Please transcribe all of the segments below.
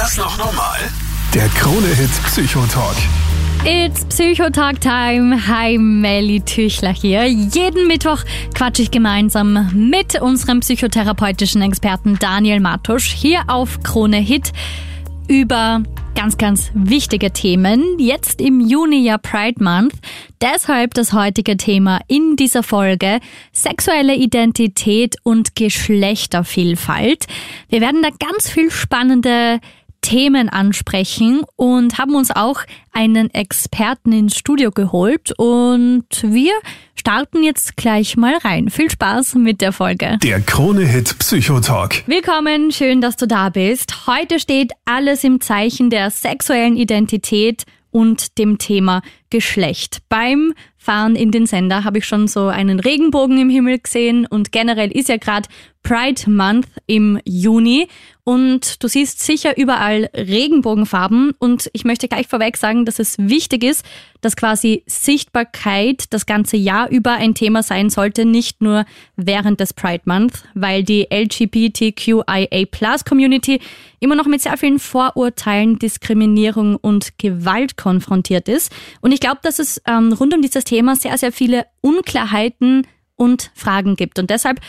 das noch normal? Der Krone-Hit Psychotalk. It's Psychotalk Time. Hi, Melly Tüchler hier. Jeden Mittwoch quatsche ich gemeinsam mit unserem psychotherapeutischen Experten Daniel Matusch hier auf Krone Hit über ganz, ganz wichtige Themen. Jetzt im Juni ja Pride Month. Deshalb das heutige Thema in dieser Folge sexuelle Identität und Geschlechtervielfalt. Wir werden da ganz viel spannende Themen ansprechen und haben uns auch einen Experten ins Studio geholt und wir starten jetzt gleich mal rein. Viel Spaß mit der Folge. Der Krone-Hit Psychotalk. Willkommen, schön, dass du da bist. Heute steht alles im Zeichen der sexuellen Identität und dem Thema Geschlecht. Beim Fahren in den Sender habe ich schon so einen Regenbogen im Himmel gesehen. Und generell ist ja gerade Pride Month im Juni. Und du siehst sicher überall Regenbogenfarben. Und ich möchte gleich vorweg sagen, dass es wichtig ist, dass quasi Sichtbarkeit das ganze Jahr über ein Thema sein sollte, nicht nur während des Pride Month, weil die LGBTQIA Plus Community immer noch mit sehr vielen Vorurteilen, Diskriminierung und Gewalt konfrontiert ist. Und ich glaube, dass es ähm, rund um dieses Thema sehr, sehr viele Unklarheiten und Fragen gibt. Und deshalb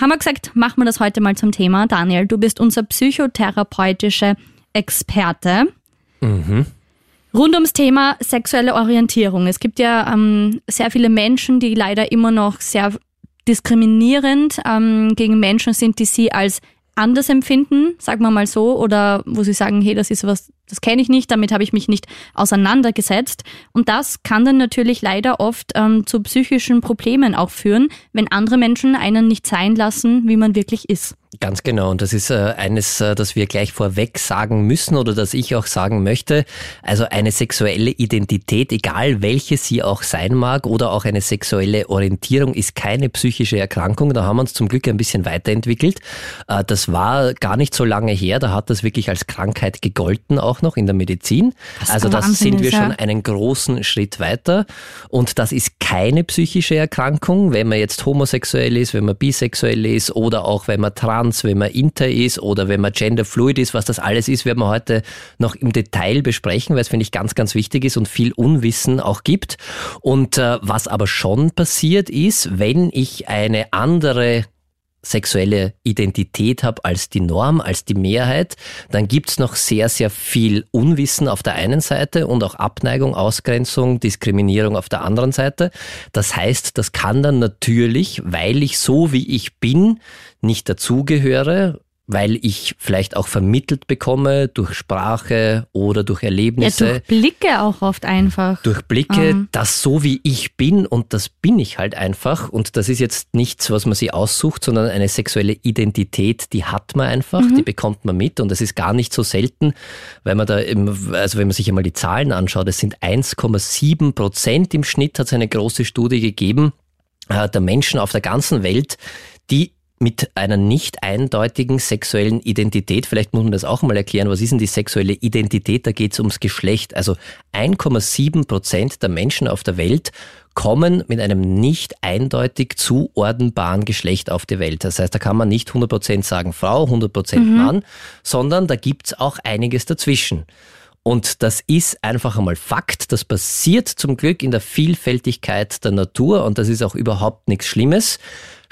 haben wir gesagt, machen wir das heute mal zum Thema. Daniel, du bist unser psychotherapeutischer Experte. Mhm. Rund ums Thema sexuelle Orientierung. Es gibt ja ähm, sehr viele Menschen, die leider immer noch sehr diskriminierend ähm, gegen Menschen sind, die sie als anders empfinden, sagen wir mal so, oder wo sie sagen, hey, das ist was, das kenne ich nicht, damit habe ich mich nicht auseinandergesetzt. Und das kann dann natürlich leider oft ähm, zu psychischen Problemen auch führen, wenn andere Menschen einen nicht sein lassen, wie man wirklich ist. Ganz genau. Und das ist äh, eines, äh, das wir gleich vorweg sagen müssen oder das ich auch sagen möchte. Also eine sexuelle Identität, egal welche sie auch sein mag oder auch eine sexuelle Orientierung, ist keine psychische Erkrankung. Da haben wir uns zum Glück ein bisschen weiterentwickelt. Äh, das war gar nicht so lange her. Da hat das wirklich als Krankheit gegolten, auch noch in der Medizin. Das also das sind wir schon einen großen Schritt weiter. Und das ist keine psychische Erkrankung, wenn man jetzt homosexuell ist, wenn man bisexuell ist oder auch wenn man trans trans, wenn man inter ist oder wenn man genderfluid ist, was das alles ist, werden wir heute noch im Detail besprechen, weil es finde ich ganz, ganz wichtig ist und viel Unwissen auch gibt. Und äh, was aber schon passiert ist, wenn ich eine andere sexuelle Identität habe als die Norm, als die Mehrheit, dann gibt's noch sehr, sehr viel Unwissen auf der einen Seite und auch Abneigung, Ausgrenzung, Diskriminierung auf der anderen Seite. Das heißt, das kann dann natürlich, weil ich so wie ich bin, nicht dazugehöre, weil ich vielleicht auch vermittelt bekomme durch Sprache oder durch Erlebnisse. Ja, durch Blicke auch oft einfach. Durch Blicke, ähm. das so wie ich bin und das bin ich halt einfach und das ist jetzt nichts, was man sich aussucht, sondern eine sexuelle Identität, die hat man einfach, mhm. die bekommt man mit und das ist gar nicht so selten, weil man da, im, also wenn man sich einmal die Zahlen anschaut, es sind 1,7 Prozent im Schnitt, hat es eine große Studie gegeben, äh, der Menschen auf der ganzen Welt, die mit einer nicht eindeutigen sexuellen Identität. Vielleicht muss man das auch mal erklären. Was ist denn die sexuelle Identität? Da geht es ums Geschlecht. Also 1,7 Prozent der Menschen auf der Welt kommen mit einem nicht eindeutig zuordnenbaren Geschlecht auf die Welt. Das heißt, da kann man nicht 100 Prozent sagen Frau, 100 Prozent mhm. Mann, sondern da gibt's auch einiges dazwischen. Und das ist einfach einmal Fakt. Das passiert zum Glück in der Vielfältigkeit der Natur und das ist auch überhaupt nichts Schlimmes.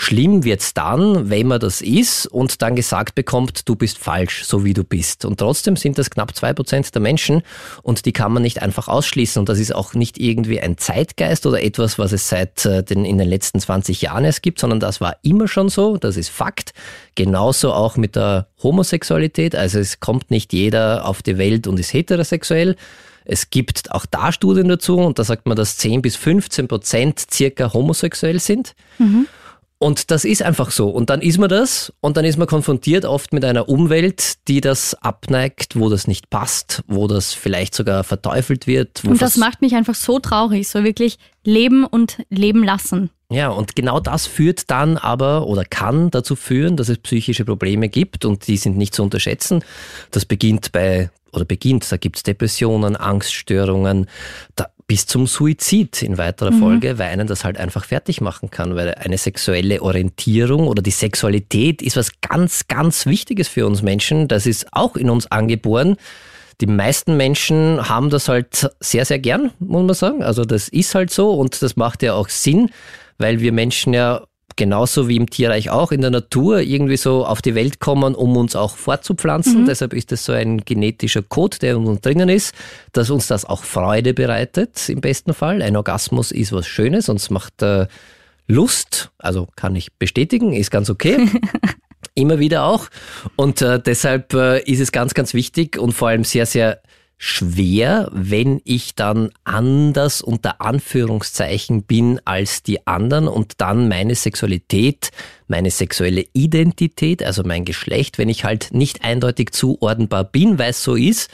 Schlimm wird's dann, wenn man das ist und dann gesagt bekommt, du bist falsch, so wie du bist. Und trotzdem sind das knapp zwei Prozent der Menschen und die kann man nicht einfach ausschließen. Und das ist auch nicht irgendwie ein Zeitgeist oder etwas, was es seit äh, den, in den letzten 20 Jahren erst gibt, sondern das war immer schon so. Das ist Fakt. Genauso auch mit der Homosexualität. Also es kommt nicht jeder auf die Welt und ist heterosexuell. Es gibt auch da Studien dazu und da sagt man, dass 10 bis 15 Prozent circa homosexuell sind. Mhm. Und das ist einfach so. Und dann ist man das und dann ist man konfrontiert oft mit einer Umwelt, die das abneigt, wo das nicht passt, wo das vielleicht sogar verteufelt wird. und das macht mich einfach so traurig, so wirklich leben und leben lassen. Ja, und genau das führt dann aber oder kann dazu führen, dass es psychische Probleme gibt und die sind nicht zu unterschätzen. Das beginnt bei oder beginnt, da gibt's Depressionen, Angststörungen, da bis zum Suizid in weiterer mhm. Folge, weil einen das halt einfach fertig machen kann, weil eine sexuelle Orientierung oder die Sexualität ist was ganz, ganz Wichtiges für uns Menschen. Das ist auch in uns angeboren. Die meisten Menschen haben das halt sehr, sehr gern, muss man sagen. Also das ist halt so und das macht ja auch Sinn, weil wir Menschen ja genauso wie im Tierreich auch in der Natur irgendwie so auf die Welt kommen, um uns auch fortzupflanzen. Mhm. Deshalb ist das so ein genetischer Code, der in uns drinnen ist, dass uns das auch Freude bereitet im besten Fall. Ein Orgasmus ist was Schönes und es macht äh, Lust, also kann ich bestätigen, ist ganz okay. Immer wieder auch. Und äh, deshalb äh, ist es ganz, ganz wichtig und vor allem sehr, sehr schwer, wenn ich dann anders unter Anführungszeichen bin als die anderen und dann meine Sexualität, meine sexuelle Identität, also mein Geschlecht, wenn ich halt nicht eindeutig zuordnenbar bin, weil es so ist,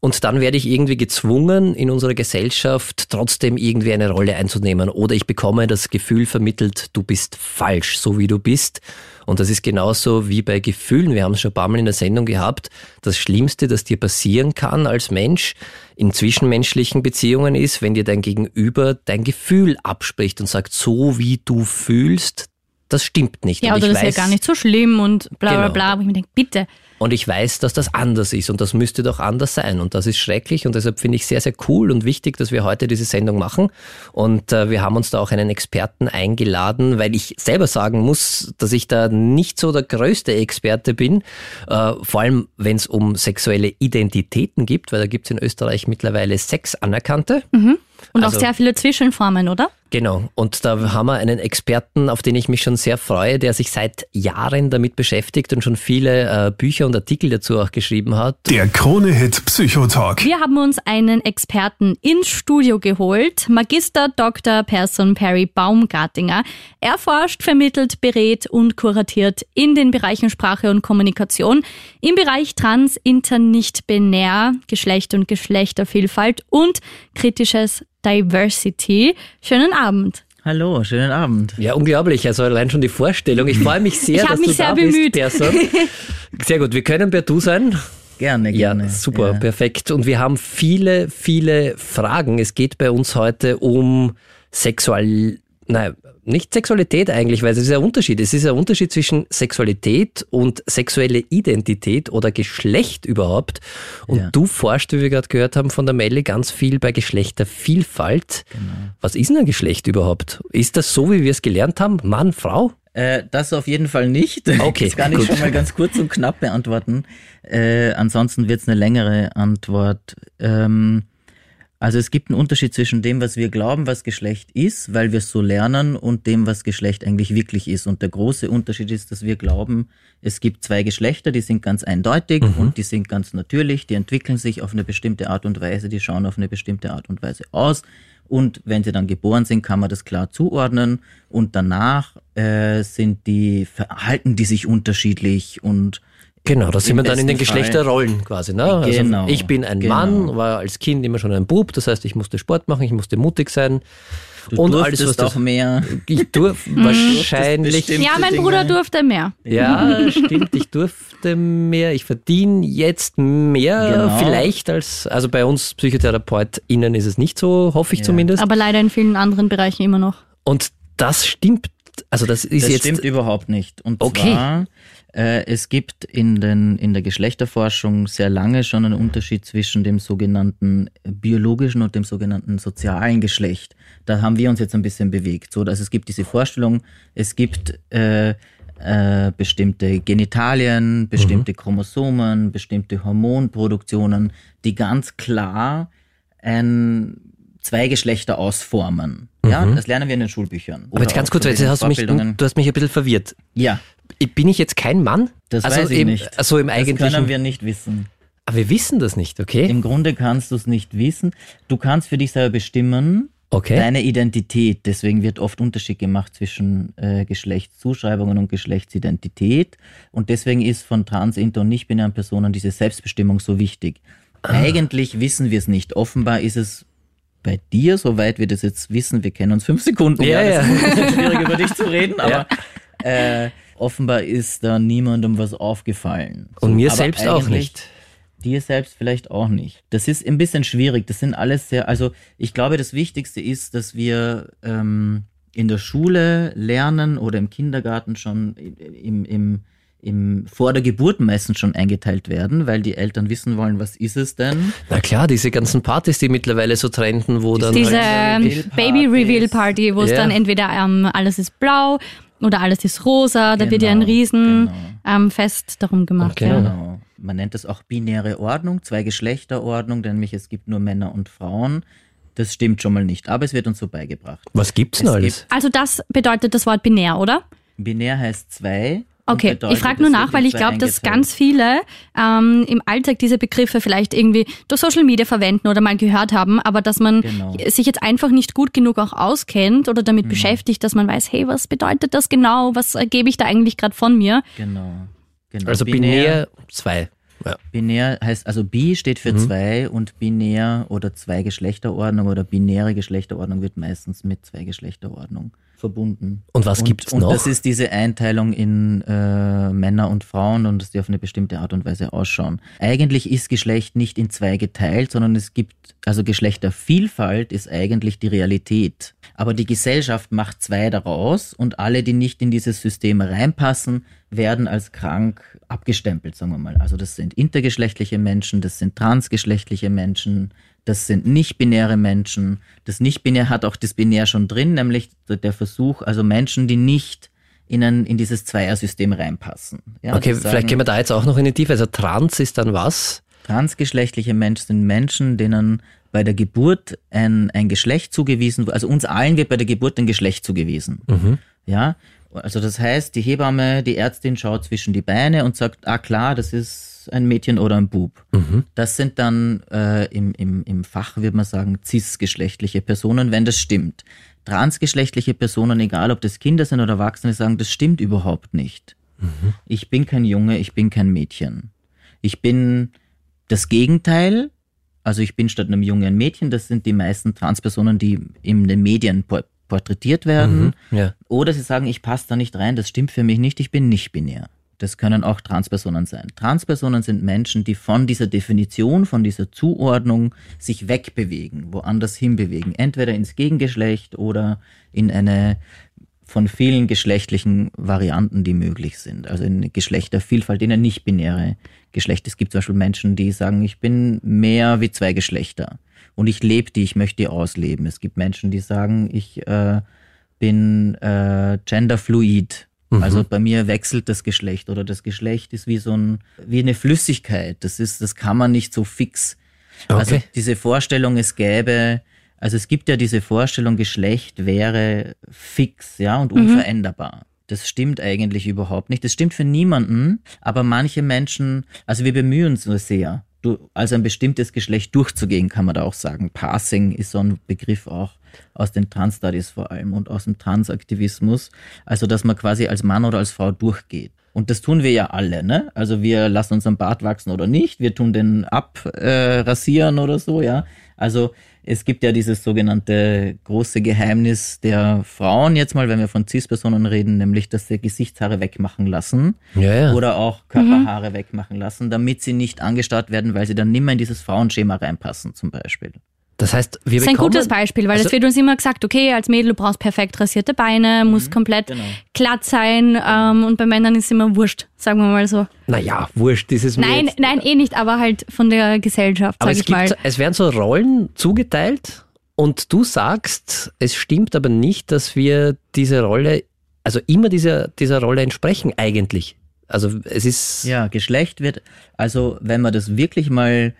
und dann werde ich irgendwie gezwungen, in unserer Gesellschaft trotzdem irgendwie eine Rolle einzunehmen. Oder ich bekomme das Gefühl vermittelt, du bist falsch, so wie du bist. Und das ist genauso wie bei Gefühlen. Wir haben es schon ein paar Mal in der Sendung gehabt. Das Schlimmste, das dir passieren kann als Mensch in zwischenmenschlichen Beziehungen ist, wenn dir dein Gegenüber dein Gefühl abspricht und sagt, so wie du fühlst, das stimmt nicht. Ja, oder das weiß, ist ja gar nicht so schlimm und bla bla genau. bla. Wo ich mir denke, bitte. Und ich weiß, dass das anders ist und das müsste doch anders sein. Und das ist schrecklich und deshalb finde ich sehr, sehr cool und wichtig, dass wir heute diese Sendung machen. Und äh, wir haben uns da auch einen Experten eingeladen, weil ich selber sagen muss, dass ich da nicht so der größte Experte bin. Äh, vor allem, wenn es um sexuelle Identitäten gibt, weil da gibt es in Österreich mittlerweile sechs anerkannte. Mhm. Und also, auch sehr viele Zwischenformen, oder? Genau. Und da haben wir einen Experten, auf den ich mich schon sehr freue, der sich seit Jahren damit beschäftigt und schon viele äh, Bücher und Artikel dazu auch geschrieben hat. Der Krone-Hit Psychotalk. Wir haben uns einen Experten ins Studio geholt, Magister Dr. Person Perry Baumgartinger. Er forscht, vermittelt, berät und kuratiert in den Bereichen Sprache und Kommunikation, im Bereich Trans, Inter, nicht binär, Geschlecht und Geschlechtervielfalt und kritisches Diversity. Schönen Abend. Hallo, schönen Abend. Ja, unglaublich. Also allein schon die Vorstellung. Ich freue mich sehr, ich dass mich du sehr da bemüht. bist, Person. Sehr gut. Wir können per Du sein. Gerne, gerne. Ja, super, ja. perfekt. Und wir haben viele, viele Fragen. Es geht bei uns heute um Sexual, nein, nicht Sexualität eigentlich, weil es ist ein Unterschied. Es ist ein Unterschied zwischen Sexualität und sexuelle Identität oder Geschlecht überhaupt. Und ja. du forschst, wie wir gerade gehört haben von der Melli, ganz viel bei Geschlechtervielfalt. Genau. Was ist denn ein Geschlecht überhaupt? Ist das so, wie wir es gelernt haben? Mann, Frau? Äh, das auf jeden Fall nicht. Okay, das kann ich gut. schon mal ganz kurz und knapp beantworten. Äh, ansonsten wird es eine längere Antwort. Ähm, also es gibt einen Unterschied zwischen dem, was wir glauben, was Geschlecht ist, weil wir es so lernen, und dem, was Geschlecht eigentlich wirklich ist. Und der große Unterschied ist, dass wir glauben, es gibt zwei Geschlechter, die sind ganz eindeutig mhm. und die sind ganz natürlich, die entwickeln sich auf eine bestimmte Art und Weise, die schauen auf eine bestimmte Art und Weise aus. Und wenn sie dann geboren sind, kann man das klar zuordnen. Und danach äh, sind die, verhalten die sich unterschiedlich und Genau, da sind wir dann in den Geschlechterrollen quasi. Ne? Also genau, ich bin ein genau. Mann, war als Kind immer schon ein Bub, das heißt, ich musste Sport machen, ich musste mutig sein. Du und alles, was auch mehr. Ich durfte wahrscheinlich. Ja, mein Bruder durfte mehr. Ja, stimmt, ich durfte mehr. Ich verdiene jetzt mehr genau. vielleicht als, also bei uns PsychotherapeutInnen ist es nicht so, hoffe ich ja. zumindest. Aber leider in vielen anderen Bereichen immer noch. Und das stimmt also das ist das jetzt. stimmt überhaupt nicht. Und okay. zwar es gibt in, den, in der Geschlechterforschung sehr lange schon einen Unterschied zwischen dem sogenannten biologischen und dem sogenannten sozialen Geschlecht. Da haben wir uns jetzt ein bisschen bewegt. So, also es gibt diese Vorstellung, es gibt äh, äh, bestimmte Genitalien, bestimmte mhm. Chromosomen, bestimmte Hormonproduktionen, die ganz klar ein zwei Geschlechter ausformen. Ja, mhm. das lernen wir in den Schulbüchern. Aber jetzt ganz kurz, jetzt hast du, mich, du hast mich ein bisschen verwirrt. Ja. Bin ich jetzt kein Mann? Das also weiß ich im, nicht. Also im eigentlichen... Das können wir nicht wissen. Aber wir wissen das nicht, okay? Im Grunde kannst du es nicht wissen. Du kannst für dich selber bestimmen, okay. deine Identität. Deswegen wird oft Unterschied gemacht zwischen äh, Geschlechtszuschreibungen und Geschlechtsidentität. Und deswegen ist von trans, inter und nicht-binären Personen diese Selbstbestimmung so wichtig. Ah. Eigentlich wissen wir es nicht. Offenbar ist es bei dir, soweit wir das jetzt wissen, wir kennen uns fünf Sekunden. Ja, ja. Es ist ein schwierig über dich zu reden, aber ja. äh, offenbar ist da niemandem was aufgefallen. So, Und mir selbst auch nicht. dir selbst vielleicht auch nicht. Das ist ein bisschen schwierig. Das sind alles sehr, also ich glaube, das Wichtigste ist, dass wir ähm, in der Schule lernen oder im Kindergarten schon im, im, im, vor der Geburt meistens schon eingeteilt werden, weil die Eltern wissen wollen, was ist es denn? Na klar, diese ganzen Partys, die mittlerweile so trenden, wo diese dann. Diese halt Baby-Reveal-Party, wo es ja. dann entweder ähm, alles ist blau oder alles ist rosa, da genau, wird ja ein genau, riesen genau. ähm, Fest darum gemacht. Genau. Ja. Man nennt es auch binäre Ordnung, zwei Geschlechterordnung, denn nämlich es gibt nur Männer und Frauen. Das stimmt schon mal nicht, aber es wird uns so beigebracht. Was gibt's denn alles? Gibt also das bedeutet das Wort binär, oder? Binär heißt zwei. Okay, ich frage nur nach, weil ich glaube, dass ganz viele ähm, im Alltag diese Begriffe vielleicht irgendwie durch Social Media verwenden oder mal gehört haben, aber dass man genau. sich jetzt einfach nicht gut genug auch auskennt oder damit mhm. beschäftigt, dass man weiß, hey, was bedeutet das genau? Was gebe ich da eigentlich gerade von mir? Genau. genau. Also binär zwei. Ja. Binär heißt, also bi steht für mhm. zwei und binär oder Zweigeschlechterordnung oder binäre Geschlechterordnung wird meistens mit Zweigeschlechterordnung verbunden. Und was gibt es noch? Und das ist diese Einteilung in äh, Männer und Frauen und dass die auf eine bestimmte Art und Weise ausschauen. Eigentlich ist Geschlecht nicht in zwei geteilt, sondern es gibt, also Geschlechtervielfalt ist eigentlich die Realität. Aber die Gesellschaft macht zwei daraus und alle, die nicht in dieses System reinpassen, werden als krank abgestempelt, sagen wir mal. Also das sind intergeschlechtliche Menschen, das sind transgeschlechtliche Menschen, das sind nicht-binäre Menschen. Das Nicht-Binär hat auch das Binär schon drin, nämlich der Versuch, also Menschen, die nicht in, ein, in dieses Zweiersystem reinpassen. Ja, okay, sagen, vielleicht gehen wir da jetzt auch noch in die Tiefe. Also trans ist dann was? Transgeschlechtliche Menschen sind Menschen, denen bei der Geburt ein, ein Geschlecht zugewiesen wird. Also uns allen wird bei der Geburt ein Geschlecht zugewiesen. Mhm. Ja, also das heißt, die Hebamme, die Ärztin schaut zwischen die Beine und sagt, ah klar, das ist ein Mädchen oder ein Bub. Mhm. Das sind dann äh, im, im, im Fach, würde man sagen, cisgeschlechtliche Personen, wenn das stimmt. Transgeschlechtliche Personen, egal ob das Kinder sind oder Erwachsene, sagen, das stimmt überhaupt nicht. Mhm. Ich bin kein Junge, ich bin kein Mädchen. Ich bin das Gegenteil, also ich bin statt einem Jungen ein Mädchen, das sind die meisten Transpersonen, die in den Medien porträtiert werden. Mhm, ja. Oder sie sagen, ich passe da nicht rein, das stimmt für mich nicht, ich bin nicht binär. Das können auch Transpersonen sein. Transpersonen sind Menschen, die von dieser Definition, von dieser Zuordnung sich wegbewegen, woanders hinbewegen. Entweder ins Gegengeschlecht oder in eine von vielen geschlechtlichen Varianten, die möglich sind. Also in Geschlechtervielfalt, in eine nicht-binäre Geschlecht. Es gibt zum Beispiel Menschen, die sagen, ich bin mehr wie zwei Geschlechter und ich lebe die, ich möchte die ausleben. Es gibt Menschen, die sagen, ich äh, bin äh, genderfluid. Mhm. Also bei mir wechselt das Geschlecht oder das Geschlecht ist wie so ein, wie eine Flüssigkeit. Das ist, das kann man nicht so fix. Okay. Also diese Vorstellung, es gäbe, also es gibt ja diese Vorstellung, Geschlecht wäre fix, ja, und mhm. unveränderbar. Mhm. Das stimmt eigentlich überhaupt nicht. Das stimmt für niemanden, aber manche Menschen, also wir bemühen uns nur sehr also ein bestimmtes Geschlecht durchzugehen, kann man da auch sagen. Passing ist so ein Begriff auch aus den Trans-Studies vor allem und aus dem Transaktivismus. Also, dass man quasi als Mann oder als Frau durchgeht. Und das tun wir ja alle, ne? Also wir lassen unseren Bart wachsen oder nicht, wir tun den abrasieren äh, oder so, ja. Also es gibt ja dieses sogenannte große Geheimnis der Frauen jetzt mal, wenn wir von Cis-Personen reden, nämlich, dass sie Gesichtshaare wegmachen lassen ja, ja. oder auch Körperhaare mhm. wegmachen lassen, damit sie nicht angestarrt werden, weil sie dann nimmer in dieses Frauenschema reinpassen zum Beispiel. Das heißt, wir Das ist ein gutes Beispiel, weil also, es wird uns immer gesagt, okay, als Mädel, du brauchst perfekt rasierte Beine, mhm, muss komplett genau. glatt sein ähm, und bei Männern ist es immer wurscht, sagen wir mal so. Naja, wurscht ist es mir Nein, jetzt, nein, eh nicht, aber halt von der Gesellschaft, sag ich gibt, mal. Es werden so Rollen zugeteilt und du sagst, es stimmt aber nicht, dass wir diese Rolle, also immer dieser, dieser Rolle entsprechen eigentlich. Also es ist... Ja, Geschlecht wird, also wenn man das wirklich mal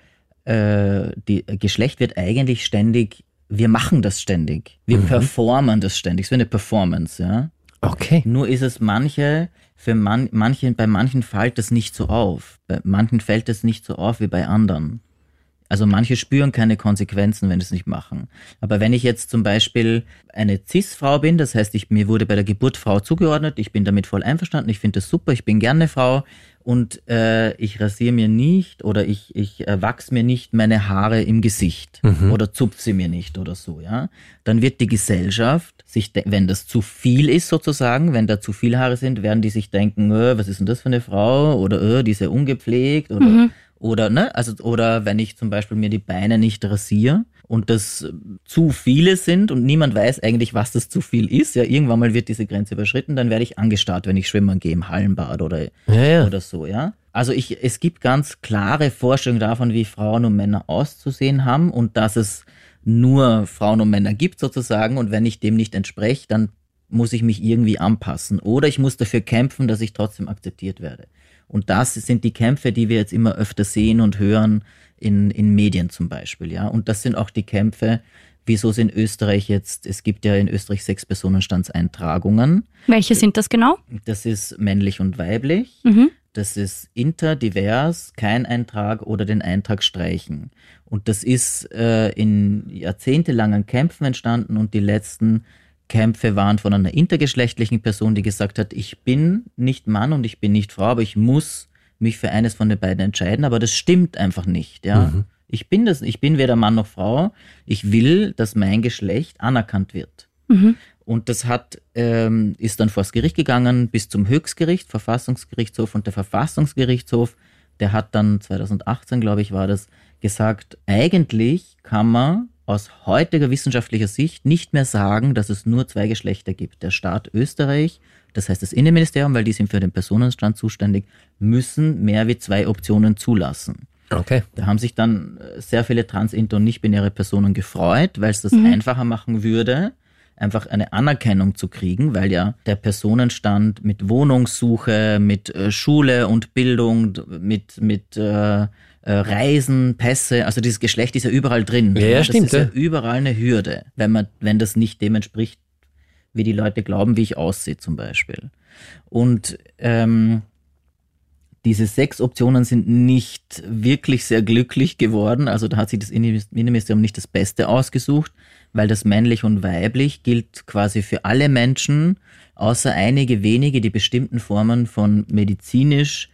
äh, die Geschlecht wird eigentlich ständig, wir machen das ständig. Wir mhm. performen das ständig. Es wird eine Performance, ja. Okay. Nur ist es manche, für man, manche, bei manchen fällt das nicht so auf. Bei manchen fällt das nicht so auf wie bei anderen. Also manche spüren keine Konsequenzen, wenn sie es nicht machen. Aber wenn ich jetzt zum Beispiel eine Cis-Frau bin, das heißt, ich, mir wurde bei der Geburt Frau zugeordnet, ich bin damit voll einverstanden, ich finde das super, ich bin gerne Frau, und äh, ich rasiere mir nicht oder ich, ich äh, wachse mir nicht meine Haare im Gesicht mhm. oder zupf sie mir nicht oder so, ja, dann wird die Gesellschaft sich, wenn das zu viel ist sozusagen, wenn da zu viele Haare sind, werden die sich denken, äh, was ist denn das für eine Frau oder äh, die ist ja ungepflegt oder, mhm. Oder, ne, also, oder wenn ich zum Beispiel mir die Beine nicht rasiere und das zu viele sind und niemand weiß eigentlich, was das zu viel ist, ja, irgendwann mal wird diese Grenze überschritten, dann werde ich angestarrt, wenn ich schwimmen gehe im Hallenbad oder, ja, ja. oder so, ja. Also ich, es gibt ganz klare Vorstellungen davon, wie Frauen und Männer auszusehen haben und dass es nur Frauen und Männer gibt sozusagen und wenn ich dem nicht entspreche, dann muss ich mich irgendwie anpassen oder ich muss dafür kämpfen, dass ich trotzdem akzeptiert werde. Und das sind die Kämpfe, die wir jetzt immer öfter sehen und hören in, in Medien zum Beispiel, ja. Und das sind auch die Kämpfe, wieso es in Österreich jetzt, es gibt ja in Österreich sechs Personenstandseintragungen. Welche sind das genau? Das ist männlich und weiblich. Mhm. Das ist interdivers, kein Eintrag oder den Eintrag streichen. Und das ist äh, in jahrzehntelangen Kämpfen entstanden und die letzten Kämpfe waren von einer intergeschlechtlichen Person, die gesagt hat, ich bin nicht Mann und ich bin nicht Frau, aber ich muss mich für eines von den beiden entscheiden, aber das stimmt einfach nicht, ja. Mhm. Ich bin das, ich bin weder Mann noch Frau. Ich will, dass mein Geschlecht anerkannt wird. Mhm. Und das hat, ähm, ist dann vors Gericht gegangen bis zum Höchstgericht, Verfassungsgerichtshof und der Verfassungsgerichtshof, der hat dann 2018, glaube ich, war das, gesagt, eigentlich kann man aus heutiger wissenschaftlicher Sicht nicht mehr sagen, dass es nur zwei Geschlechter gibt. Der Staat Österreich, das heißt das Innenministerium, weil die sind für den Personenstand zuständig, müssen mehr wie zwei Optionen zulassen. Okay. Da haben sich dann äh, sehr viele trans, inter und nicht-binäre Personen gefreut, weil es das mhm. einfacher machen würde, einfach eine Anerkennung zu kriegen, weil ja der Personenstand mit Wohnungssuche, mit äh, Schule und Bildung, mit, mit äh, äh, Reisen, Pässe, also dieses Geschlecht ist ja überall drin. Ja, ja das stimmt. Das ist ja überall eine Hürde, wenn man, wenn das nicht dem entspricht, wie die Leute glauben, wie ich aussehe zum Beispiel. Und ähm, diese sechs Optionen sind nicht wirklich sehr glücklich geworden. Also da hat sich das Innenministerium nicht das Beste ausgesucht, weil das männlich und weiblich gilt quasi für alle Menschen, außer einige wenige, die bestimmten Formen von medizinisch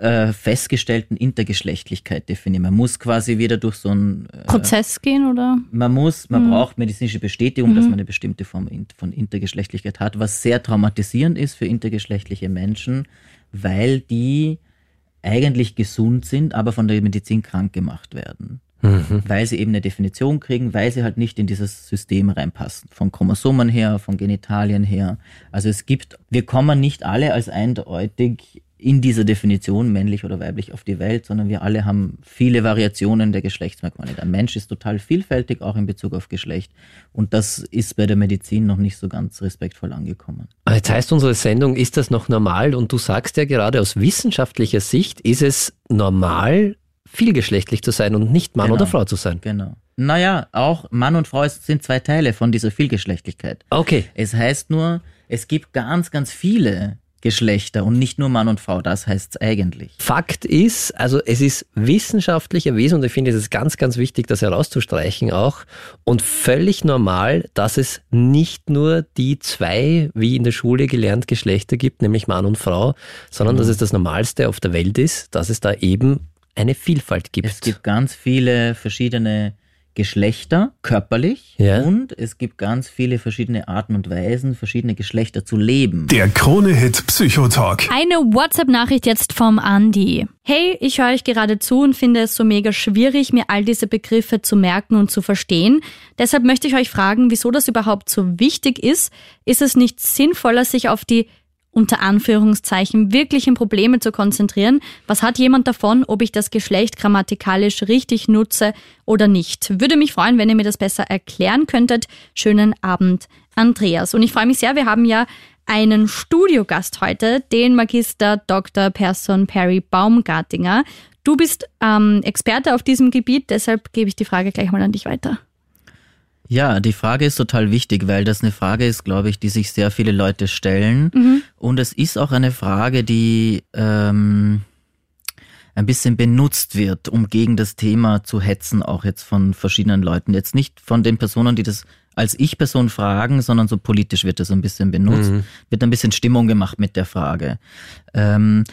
äh, festgestellten Intergeschlechtlichkeit definieren. Man muss quasi wieder durch so einen äh, Prozess gehen oder? Man muss, man mhm. braucht medizinische Bestätigung, mhm. dass man eine bestimmte Form von Intergeschlechtlichkeit hat, was sehr traumatisierend ist für intergeschlechtliche Menschen, weil die eigentlich gesund sind, aber von der Medizin krank gemacht werden. Mhm. Weil sie eben eine Definition kriegen, weil sie halt nicht in dieses System reinpassen. Von Chromosomen her, von Genitalien her. Also es gibt, wir kommen nicht alle als eindeutig in dieser Definition männlich oder weiblich auf die Welt, sondern wir alle haben viele Variationen der Geschlechtsmerkmale. Der Mensch ist total vielfältig, auch in Bezug auf Geschlecht. Und das ist bei der Medizin noch nicht so ganz respektvoll angekommen. Jetzt heißt unsere Sendung, ist das noch normal? Und du sagst ja gerade aus wissenschaftlicher Sicht, ist es normal, vielgeschlechtlich zu sein und nicht Mann genau, oder Frau zu sein? Genau. Naja, auch Mann und Frau sind zwei Teile von dieser Vielgeschlechtlichkeit. Okay. Es heißt nur, es gibt ganz, ganz viele Geschlechter und nicht nur Mann und Frau, das heißt es eigentlich. Fakt ist, also es ist wissenschaftlich erwiesen und ich finde es ist ganz, ganz wichtig, das herauszustreichen auch und völlig normal, dass es nicht nur die zwei, wie in der Schule gelernt, Geschlechter gibt, nämlich Mann und Frau, sondern mhm. dass es das Normalste auf der Welt ist, dass es da eben eine Vielfalt gibt. Es gibt ganz viele verschiedene Geschlechter körperlich ja. und es gibt ganz viele verschiedene Arten und Weisen, verschiedene Geschlechter zu leben. Der Krone-Hit Psychotalk. Eine WhatsApp-Nachricht jetzt vom Andi. Hey, ich höre euch gerade zu und finde es so mega schwierig, mir all diese Begriffe zu merken und zu verstehen. Deshalb möchte ich euch fragen, wieso das überhaupt so wichtig ist. Ist es nicht sinnvoller, sich auf die unter Anführungszeichen wirklichen Probleme zu konzentrieren. Was hat jemand davon, ob ich das Geschlecht grammatikalisch richtig nutze oder nicht? Würde mich freuen, wenn ihr mir das besser erklären könntet. Schönen Abend, Andreas. Und ich freue mich sehr, wir haben ja einen Studiogast heute, den Magister Dr. Person Perry Baumgartinger. Du bist ähm, Experte auf diesem Gebiet, deshalb gebe ich die Frage gleich mal an dich weiter. Ja, die Frage ist total wichtig, weil das eine Frage ist, glaube ich, die sich sehr viele Leute stellen. Mhm. Und es ist auch eine Frage, die ähm, ein bisschen benutzt wird, um gegen das Thema zu hetzen, auch jetzt von verschiedenen Leuten. Jetzt nicht von den Personen, die das als Ich-Person fragen, sondern so politisch wird das ein bisschen benutzt, mhm. wird ein bisschen Stimmung gemacht mit der Frage. Ähm,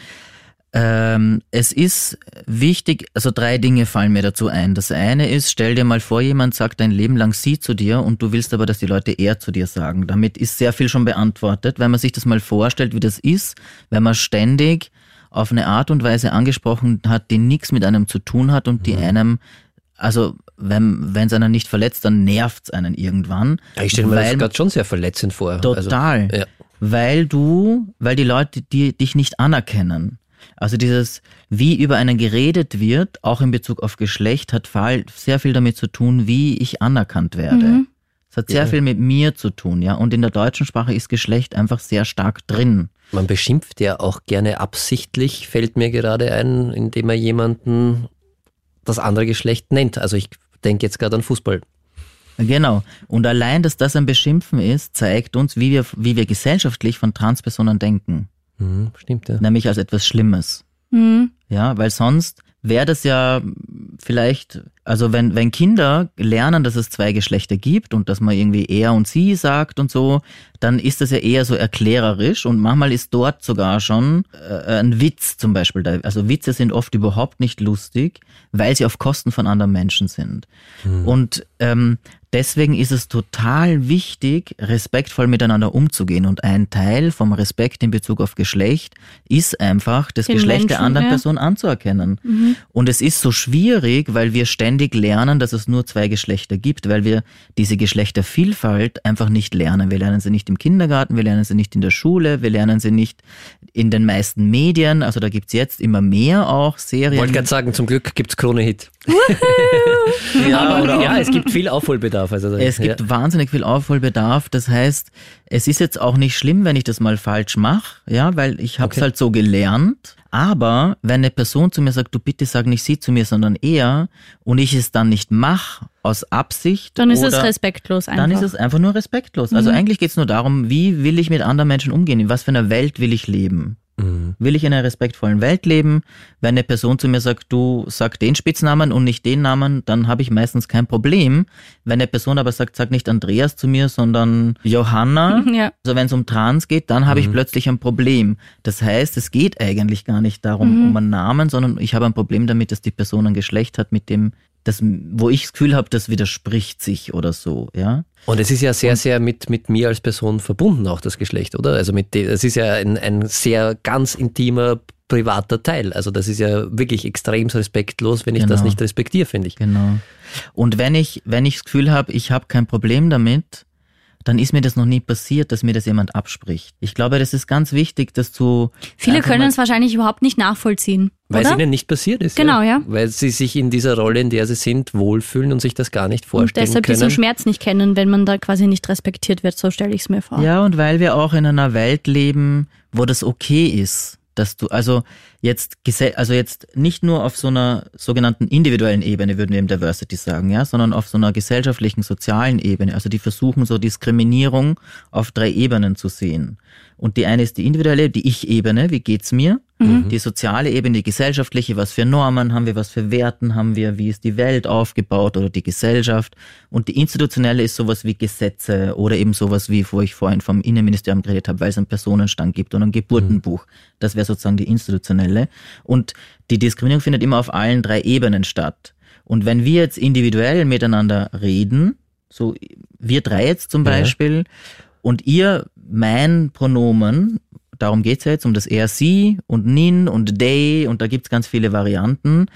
ähm, es ist wichtig, also drei Dinge fallen mir dazu ein. Das eine ist, stell dir mal vor, jemand sagt dein Leben lang sie zu dir und du willst aber, dass die Leute er zu dir sagen. Damit ist sehr viel schon beantwortet, wenn man sich das mal vorstellt, wie das ist, wenn man ständig auf eine Art und Weise angesprochen hat, die nichts mit einem zu tun hat und die mhm. einem, also wenn es einen nicht verletzt, dann nervt es einen irgendwann. Ja, ich stelle mir das gerade schon sehr verletzend vor. Also, total. Also, ja. Weil du, weil die Leute die, dich nicht anerkennen. Also dieses, wie über einen geredet wird, auch in Bezug auf Geschlecht, hat sehr viel damit zu tun, wie ich anerkannt werde. Mhm. Es hat sehr ja. viel mit mir zu tun, ja. Und in der deutschen Sprache ist Geschlecht einfach sehr stark drin. Man beschimpft ja auch gerne absichtlich, fällt mir gerade ein, indem man jemanden das andere Geschlecht nennt. Also ich denke jetzt gerade an Fußball. Genau. Und allein, dass das ein Beschimpfen ist, zeigt uns, wie wir, wie wir gesellschaftlich von Transpersonen denken. Mhm, stimmt, ja. Nämlich als etwas Schlimmes. Mhm. Ja, weil sonst wäre das ja vielleicht, also wenn, wenn Kinder lernen, dass es zwei Geschlechter gibt und dass man irgendwie er und sie sagt und so, dann ist das ja eher so erklärerisch und manchmal ist dort sogar schon äh, ein Witz zum Beispiel da. Also Witze sind oft überhaupt nicht lustig, weil sie auf Kosten von anderen Menschen sind. Mhm. Und ähm, Deswegen ist es total wichtig, respektvoll miteinander umzugehen. Und ein Teil vom Respekt in Bezug auf Geschlecht ist einfach, das Den Geschlecht Menschen, der anderen ja. Person anzuerkennen. Mhm. Und es ist so schwierig, weil wir ständig lernen, dass es nur zwei Geschlechter gibt, weil wir diese Geschlechtervielfalt einfach nicht lernen. Wir lernen sie nicht im Kindergarten, wir lernen sie nicht in der Schule, wir lernen sie nicht in den meisten Medien. Also da gibt's jetzt immer mehr auch Serien. Ich wollte gerade sagen, zum Glück gibt's Krone-Hit. ja, Aber, ja, es gibt viel Aufholbedarf. Also, es gibt ja. wahnsinnig viel Aufholbedarf. Das heißt, es ist jetzt auch nicht schlimm, wenn ich das mal falsch mache, ja, weil ich habe es okay. halt so gelernt. Aber wenn eine Person zu mir sagt, du bitte sag nicht sie zu mir, sondern er, und ich es dann nicht mache aus Absicht, dann ist es respektlos einfach. Dann ist es einfach nur respektlos. Also mhm. Also eigentlich geht es nur darum, wie will ich mit anderen Menschen umgehen, in was für einer Welt will ich leben. Mhm. Will ich in einer respektvollen Welt leben? Wenn eine Person zu mir sagt, du sag den Spitznamen und nicht den Namen, dann habe ich meistens kein Problem. Wenn eine Person aber sagt, sag nicht Andreas zu mir, sondern Johanna, ja. also wenn es um Trans geht, dann habe mhm. ich plötzlich ein Problem. Das heißt, es geht eigentlich gar nicht darum, mhm. um einen Namen, sondern ich habe ein Problem damit, dass die Person ein Geschlecht hat, mit dem das, wo ich das Gefühl habe, das widerspricht sich oder so, ja. Und es ist ja sehr, sehr mit, mit mir als Person verbunden, auch das Geschlecht, oder? Also mit es ist ja ein, ein sehr ganz intimer, privater Teil. Also das ist ja wirklich extrem respektlos, wenn ich genau. das nicht respektiere, finde ich. Genau. Und wenn ich, wenn ich das Gefühl habe, ich habe kein Problem damit, dann ist mir das noch nie passiert, dass mir das jemand abspricht. Ich glaube, das ist ganz wichtig, dass du. Viele können es wahrscheinlich überhaupt nicht nachvollziehen. Weil es ihnen nicht passiert ist. Genau, ja. ja. Weil sie sich in dieser Rolle, in der sie sind, wohlfühlen und sich das gar nicht vorstellen und deshalb können. diesen Schmerz nicht kennen, wenn man da quasi nicht respektiert wird, so stelle ich es mir vor. Ja, und weil wir auch in einer Welt leben, wo das okay ist dass du also jetzt also jetzt nicht nur auf so einer sogenannten individuellen Ebene würden wir im Diversity sagen, ja, sondern auf so einer gesellschaftlichen sozialen Ebene. Also die versuchen so Diskriminierung auf drei Ebenen zu sehen. Und die eine ist die individuelle, die Ich-Ebene, wie geht's mir? Mhm. Die soziale Ebene, die gesellschaftliche, was für Normen haben wir, was für Werten haben wir, wie ist die Welt aufgebaut oder die Gesellschaft. Und die institutionelle ist sowas wie Gesetze oder eben sowas wie, wo ich vorhin vom Innenministerium geredet habe, weil es einen Personenstand gibt und ein Geburtenbuch. Mhm. Das wäre sozusagen die institutionelle. Und die Diskriminierung findet immer auf allen drei Ebenen statt. Und wenn wir jetzt individuell miteinander reden, so wir drei jetzt zum Beispiel, ja. und ihr mein Pronomen, darum geht's ja jetzt, um das er, sie und nin und they und da gibt's ganz viele Varianten,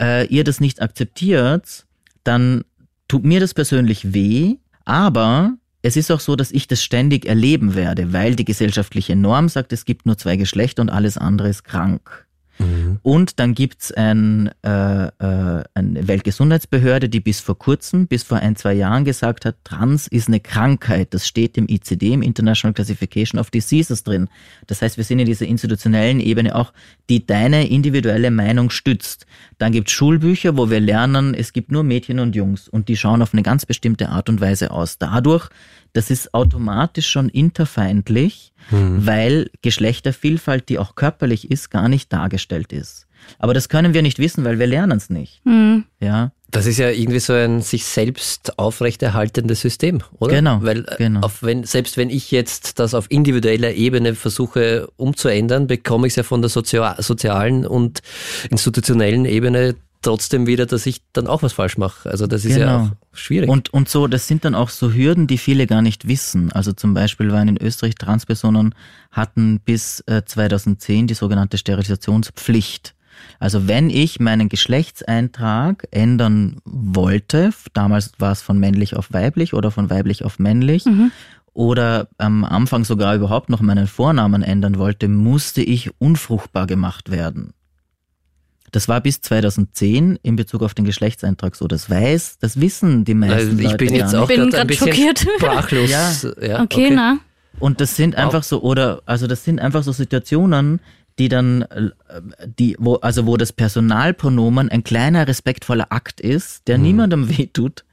äh, ihr das nicht akzeptiert, dann tut mir das persönlich weh, aber es ist auch so, dass ich das ständig erleben werde, weil die gesellschaftliche Norm sagt, es gibt nur zwei Geschlechter und alles andere ist krank. Mhm. Und dann gibt's ein, äh, äh, eine Weltgesundheitsbehörde, die bis vor kurzem, bis vor ein, zwei Jahren gesagt hat, Trans ist eine Krankheit. Das steht im ICD, im International Classification of Diseases drin. Das heißt, wir sind in dieser institutionellen Ebene auch, die deine individuelle Meinung stützt. Dann gibt's Schulbücher, wo wir lernen, es gibt nur Mädchen und Jungs und die schauen auf eine ganz bestimmte Art und Weise aus. Dadurch das ist automatisch schon interfeindlich, mhm. weil Geschlechtervielfalt, die auch körperlich ist, gar nicht dargestellt ist. Aber das können wir nicht wissen, weil wir lernen es nicht. Mhm. Ja. Das ist ja irgendwie so ein sich selbst aufrechterhaltendes System, oder? Genau. Weil äh, genau. Auf wenn, selbst wenn ich jetzt das auf individueller Ebene versuche umzuändern, bekomme ich es ja von der Sozio sozialen und institutionellen Ebene trotzdem wieder, dass ich dann auch was falsch mache. Also das ist genau. ja auch schwierig. Und, und so, das sind dann auch so Hürden, die viele gar nicht wissen. Also zum Beispiel waren in Österreich Transpersonen hatten bis äh, 2010 die sogenannte Sterilisationspflicht. Also wenn ich meinen Geschlechtseintrag ändern wollte, damals war es von männlich auf weiblich oder von weiblich auf männlich, mhm. oder am Anfang sogar überhaupt noch meinen Vornamen ändern wollte, musste ich unfruchtbar gemacht werden. Das war bis 2010 in Bezug auf den Geschlechtseintrag so. Das weiß, das wissen die meisten also ich Leute bin jetzt auch bin gerade schockiert. Sprachlos. ja. ja. Okay, okay, na. Und das sind einfach so oder also das sind einfach so Situationen, die dann die wo also wo das Personalpronomen ein kleiner respektvoller Akt ist, der hm. niemandem wehtut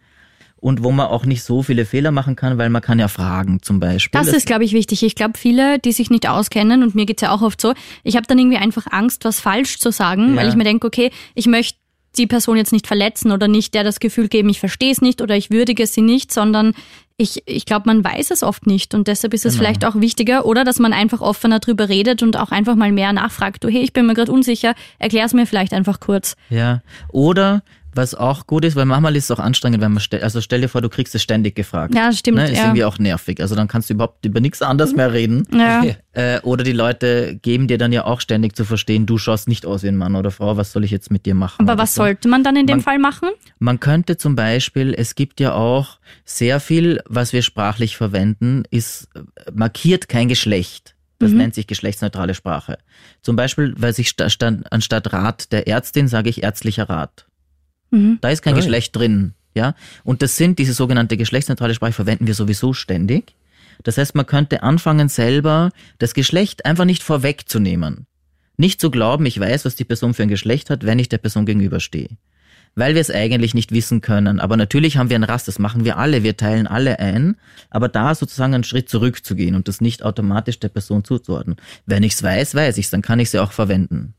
und wo man auch nicht so viele Fehler machen kann, weil man kann ja fragen zum Beispiel. Das, ist, glaube ich, wichtig. Ich glaube, viele, die sich nicht auskennen, und mir geht's ja auch oft so, ich habe dann irgendwie einfach Angst, was falsch zu sagen, ja. weil ich mir denke, okay, ich möchte die Person jetzt nicht verletzen oder nicht der das Gefühl geben, ich verstehe es nicht oder ich würdige sie nicht, sondern ich, ich glaube, man weiß es oft nicht und deshalb ist es genau. vielleicht auch wichtiger oder dass man einfach offener drüber redet und auch einfach mal mehr nachfragt. Du, hey, ich bin mir gerade unsicher, erklär es mir vielleicht einfach kurz. Ja, oder was auch gut ist, weil manchmal ist es auch anstrengend, wenn man stellt, also stell dir vor, du kriegst es ständig gefragt. Ja, stimmt. Ne? Ist ja. irgendwie auch nervig. Also dann kannst du überhaupt über nichts anderes mehr reden. Ja. Äh, oder die Leute geben dir dann ja auch ständig zu verstehen, du schaust nicht aus wie ein Mann oder Frau, was soll ich jetzt mit dir machen? Aber was so. sollte man dann in dem man, Fall machen? Man könnte zum Beispiel, es gibt ja auch sehr viel, was wir sprachlich verwenden, ist äh, markiert kein Geschlecht. Das mhm. nennt sich geschlechtsneutrale Sprache. Zum Beispiel, weil ich st anstatt Rat der Ärztin sage ich ärztlicher Rat. Mhm. Da ist kein oh. Geschlecht drin. Ja? Und das sind diese sogenannte geschlechtsneutrale Sprache, verwenden wir sowieso ständig. Das heißt, man könnte anfangen, selber das Geschlecht einfach nicht vorwegzunehmen. Nicht zu glauben, ich weiß, was die Person für ein Geschlecht hat, wenn ich der Person gegenüberstehe. Weil wir es eigentlich nicht wissen können. Aber natürlich haben wir ein Raster, das machen wir alle, wir teilen alle ein. Aber da sozusagen einen Schritt zurückzugehen und das nicht automatisch der Person zuzuordnen. Wenn ich es weiß, weiß ich es, dann kann ich sie auch verwenden.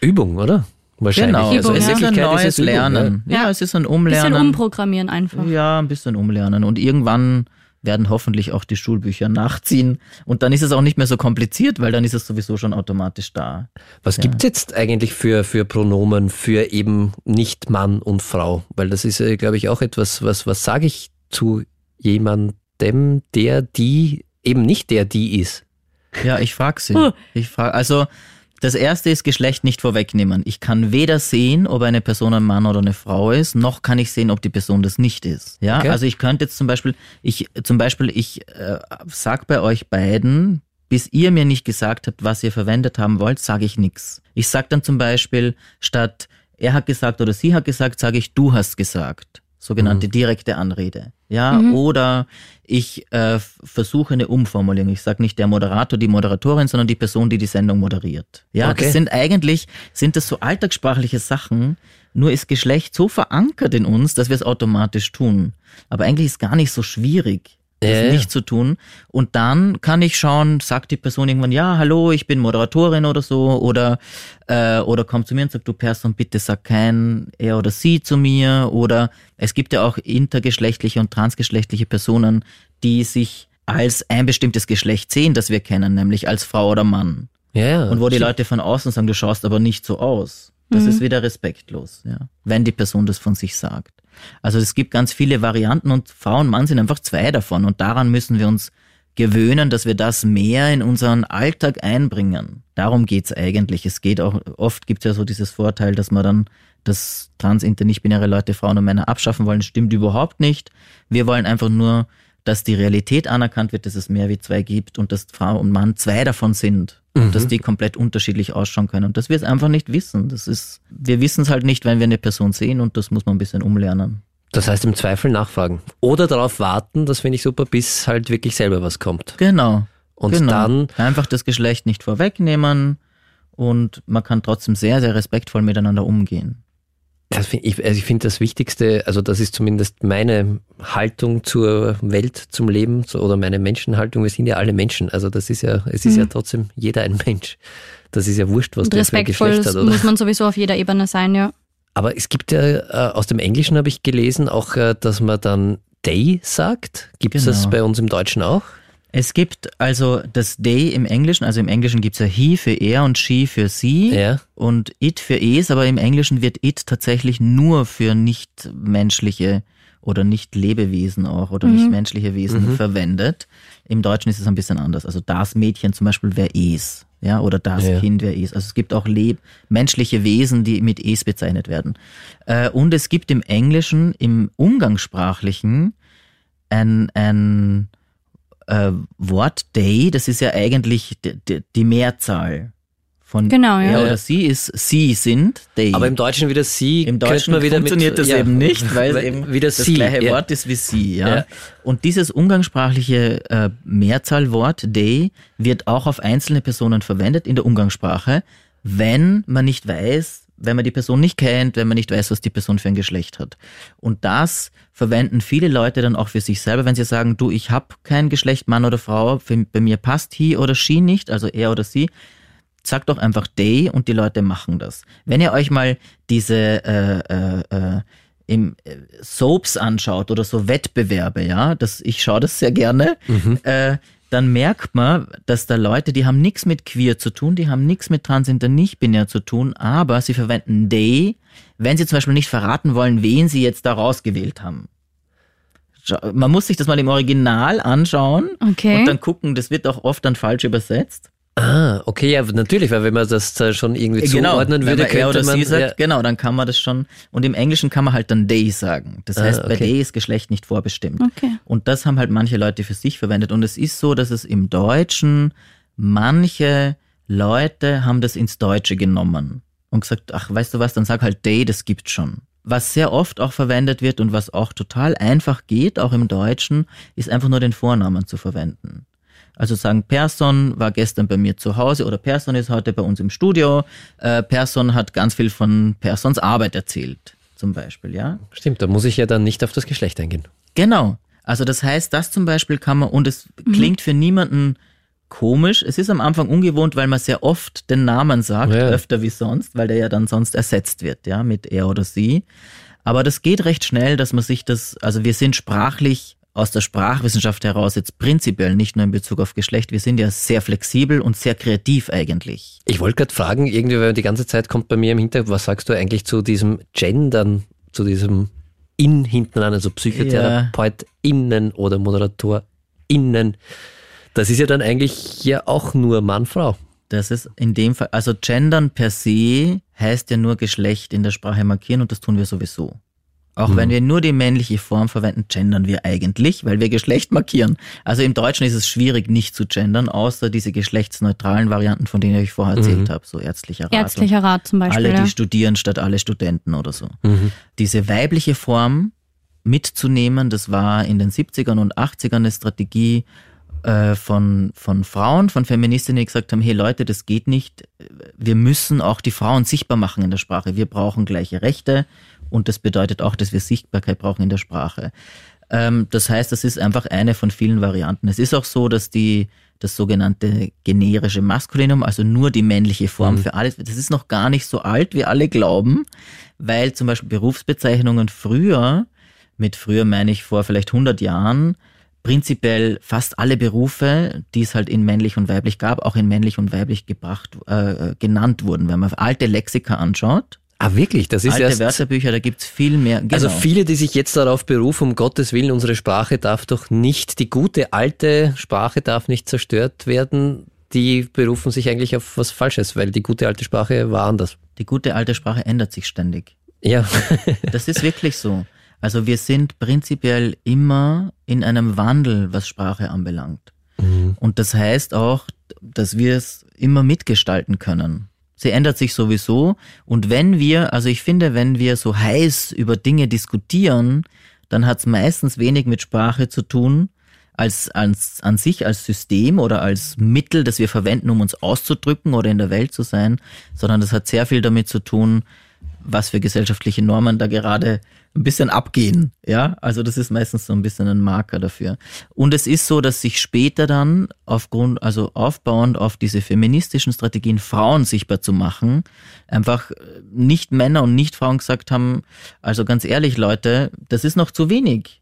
Übung, oder? Wahrscheinlich. Genau, also es ist ein neues Lernen. Ja. ja, es ist ein Umlernen. Ein bisschen umprogrammieren einfach. Ja, ein bisschen umlernen. Und irgendwann werden hoffentlich auch die Schulbücher nachziehen. Und dann ist es auch nicht mehr so kompliziert, weil dann ist es sowieso schon automatisch da. Was ja. gibt es jetzt eigentlich für, für Pronomen für eben nicht Mann und Frau? Weil das ist, glaube ich, auch etwas, was, was sage ich zu jemandem, der die eben nicht der die ist? Ja, ich frage sie. Ich frage, also das erste ist Geschlecht nicht vorwegnehmen. Ich kann weder sehen, ob eine Person ein Mann oder eine Frau ist, noch kann ich sehen, ob die Person das nicht ist. Ja, okay. also ich könnte jetzt zum Beispiel, ich zum Beispiel, ich äh, sag bei euch beiden, bis ihr mir nicht gesagt habt, was ihr verwendet haben wollt, sage ich nichts. Ich sag dann zum Beispiel statt er hat gesagt oder sie hat gesagt, sage ich du hast gesagt sogenannte mhm. direkte Anrede. Ja, mhm. oder ich äh, versuche eine Umformulierung. Ich sage nicht der Moderator, die Moderatorin, sondern die Person, die die Sendung moderiert. Ja, okay. das sind eigentlich, sind das so alltagssprachliche Sachen, nur ist Geschlecht so verankert in uns, dass wir es automatisch tun. Aber eigentlich ist gar nicht so schwierig das äh. nicht zu tun. Und dann kann ich schauen, sagt die Person irgendwann, ja, hallo, ich bin Moderatorin oder so, oder, äh, oder kommt zu mir und sagt, du Person, bitte sag kein er oder sie zu mir, oder es gibt ja auch intergeschlechtliche und transgeschlechtliche Personen, die sich als ein bestimmtes Geschlecht sehen, das wir kennen, nämlich als Frau oder Mann. Ja, und wo die Leute von außen sagen, du schaust aber nicht so aus. Das mhm. ist wieder respektlos, ja. Wenn die Person das von sich sagt. Also es gibt ganz viele Varianten und Frau und Mann sind einfach zwei davon und daran müssen wir uns gewöhnen, dass wir das mehr in unseren Alltag einbringen. Darum geht's eigentlich. Es geht auch, oft gibt es ja so dieses Vorteil, dass man dann das trans, inter, nicht-binäre Leute, Frauen und Männer abschaffen wollen. Das stimmt überhaupt nicht. Wir wollen einfach nur, dass die Realität anerkannt wird, dass es mehr wie zwei gibt und dass Frau und Mann zwei davon sind. Mhm. Und dass die komplett unterschiedlich ausschauen können. Und dass wir es einfach nicht wissen. Das ist, wir wissen es halt nicht, wenn wir eine Person sehen und das muss man ein bisschen umlernen. Das heißt im Zweifel nachfragen. Oder darauf warten, das finde ich super, bis halt wirklich selber was kommt. Genau. Und genau. dann. Einfach das Geschlecht nicht vorwegnehmen und man kann trotzdem sehr, sehr respektvoll miteinander umgehen. Das find ich also ich finde das Wichtigste, also das ist zumindest meine Haltung zur Welt, zum Leben oder meine Menschenhaltung. Wir sind ja alle Menschen. Also das ist ja, es ist mhm. ja trotzdem jeder ein Mensch. Das ist ja wurscht, was der für ein Geschlecht hat. Oder? muss man sowieso auf jeder Ebene sein, ja. Aber es gibt ja, äh, aus dem Englischen habe ich gelesen, auch, äh, dass man dann Day sagt. Gibt es genau. das bei uns im Deutschen auch? Es gibt also das They im Englischen, also im Englischen gibt es ja he für er und she für sie ja. und it für es, aber im Englischen wird it tatsächlich nur für nichtmenschliche oder nicht Lebewesen auch oder mhm. nicht menschliche Wesen mhm. verwendet. Im Deutschen ist es ein bisschen anders. Also das Mädchen zum Beispiel wäre es, ja, oder das ja. Kind wäre es. Also es gibt auch leb menschliche Wesen, die mit es bezeichnet werden. Äh, und es gibt im Englischen, im Umgangssprachlichen ein, ein äh, Wort Day, das ist ja eigentlich die, Mehrzahl von genau, ja. er oder sie ist sie sind they. Aber im Deutschen wieder sie. Im Deutschen wieder funktioniert mit, das ja, eben nicht, weil es eben wieder das sie, gleiche ja. Wort ist wie sie. Ja? ja. Und dieses umgangssprachliche äh, Mehrzahlwort they wird auch auf einzelne Personen verwendet in der Umgangssprache, wenn man nicht weiß, wenn man die Person nicht kennt, wenn man nicht weiß, was die Person für ein Geschlecht hat. Und das verwenden viele Leute dann auch für sich selber, wenn sie sagen, du, ich habe kein Geschlecht, Mann oder Frau, für, bei mir passt he oder she nicht, also er oder sie. Sagt doch einfach they und die Leute machen das. Wenn ihr euch mal diese äh, äh, äh, im äh, Soaps anschaut oder so Wettbewerbe, ja, das ich schaue das sehr gerne. Mhm. Äh, dann merkt man, dass da Leute, die haben nichts mit queer zu tun, die haben nichts mit transinter nicht-binär zu tun, aber sie verwenden they, wenn sie zum Beispiel nicht verraten wollen, wen sie jetzt da rausgewählt haben. Man muss sich das mal im Original anschauen okay. und dann gucken, das wird auch oft dann falsch übersetzt. Ah, okay, ja, natürlich, weil wenn man das schon irgendwie genau, zuordnen würde, könnte er oder man, sie sagt, ja. genau, dann kann man das schon. Und im Englischen kann man halt dann they sagen. Das ah, heißt, okay. bei they ist Geschlecht nicht vorbestimmt. Okay. Und das haben halt manche Leute für sich verwendet. Und es ist so, dass es im Deutschen manche Leute haben das ins Deutsche genommen und gesagt, ach, weißt du was, dann sag halt they, das gibt's schon. Was sehr oft auch verwendet wird und was auch total einfach geht, auch im Deutschen, ist einfach nur den Vornamen zu verwenden. Also sagen, Person war gestern bei mir zu Hause oder Person ist heute bei uns im Studio. Äh, Person hat ganz viel von Persons Arbeit erzählt, zum Beispiel, ja. Stimmt, da muss ich ja dann nicht auf das Geschlecht eingehen. Genau. Also das heißt, das zum Beispiel kann man, und es mhm. klingt für niemanden komisch. Es ist am Anfang ungewohnt, weil man sehr oft den Namen sagt, ja. öfter wie sonst, weil der ja dann sonst ersetzt wird, ja, mit er oder sie. Aber das geht recht schnell, dass man sich das, also wir sind sprachlich aus der Sprachwissenschaft heraus jetzt prinzipiell, nicht nur in Bezug auf Geschlecht, wir sind ja sehr flexibel und sehr kreativ eigentlich. Ich wollte gerade fragen, irgendwie, weil die ganze Zeit kommt bei mir im Hintergrund, was sagst du eigentlich zu diesem Gendern, zu diesem in hinten an, also PsychotherapeutInnen ja. oder ModeratorInnen. Das ist ja dann eigentlich ja auch nur Mann-Frau. Das ist in dem Fall, also gendern per se heißt ja nur Geschlecht in der Sprache markieren und das tun wir sowieso. Auch mhm. wenn wir nur die männliche Form verwenden, gendern wir eigentlich, weil wir Geschlecht markieren. Also im Deutschen ist es schwierig, nicht zu gendern, außer diese geschlechtsneutralen Varianten, von denen ich euch vorher erzählt mhm. habe, so ärztlicher Rat. Ärztlicher Rat zum Beispiel. Alle, die ja. studieren statt alle Studenten oder so. Mhm. Diese weibliche Form mitzunehmen, das war in den 70ern und 80ern eine Strategie äh, von, von Frauen, von Feministinnen, die gesagt haben, hey Leute, das geht nicht. Wir müssen auch die Frauen sichtbar machen in der Sprache. Wir brauchen gleiche Rechte und das bedeutet auch, dass wir Sichtbarkeit brauchen in der Sprache. Ähm, das heißt, das ist einfach eine von vielen Varianten. Es ist auch so, dass die das sogenannte generische Maskulinum, also nur die männliche Form mhm. für alles, das ist noch gar nicht so alt, wie alle glauben, weil zum Beispiel Berufsbezeichnungen früher, mit früher meine ich vor vielleicht 100 Jahren, prinzipiell fast alle Berufe, die es halt in männlich und weiblich gab, auch in männlich und weiblich gebracht, äh, genannt wurden. Wenn man alte Lexika anschaut, Ah, wirklich? Das ist Alte erst, Wörterbücher, da gibt's viel mehr. Genau. Also viele, die sich jetzt darauf berufen, um Gottes Willen, unsere Sprache darf doch nicht, die gute alte Sprache darf nicht zerstört werden, die berufen sich eigentlich auf was Falsches, weil die gute alte Sprache war anders. Die gute alte Sprache ändert sich ständig. Ja. das ist wirklich so. Also wir sind prinzipiell immer in einem Wandel, was Sprache anbelangt. Mhm. Und das heißt auch, dass wir es immer mitgestalten können. Sie ändert sich sowieso. Und wenn wir, also ich finde, wenn wir so heiß über Dinge diskutieren, dann hat es meistens wenig mit Sprache zu tun, als, als an sich als System oder als Mittel, das wir verwenden, um uns auszudrücken oder in der Welt zu sein, sondern das hat sehr viel damit zu tun, was für gesellschaftliche Normen da gerade ein bisschen abgehen. Ja, also das ist meistens so ein bisschen ein Marker dafür. Und es ist so, dass sich später dann aufgrund, also aufbauend auf diese feministischen Strategien, Frauen sichtbar zu machen, einfach nicht Männer und nicht Frauen gesagt haben, also ganz ehrlich, Leute, das ist noch zu wenig.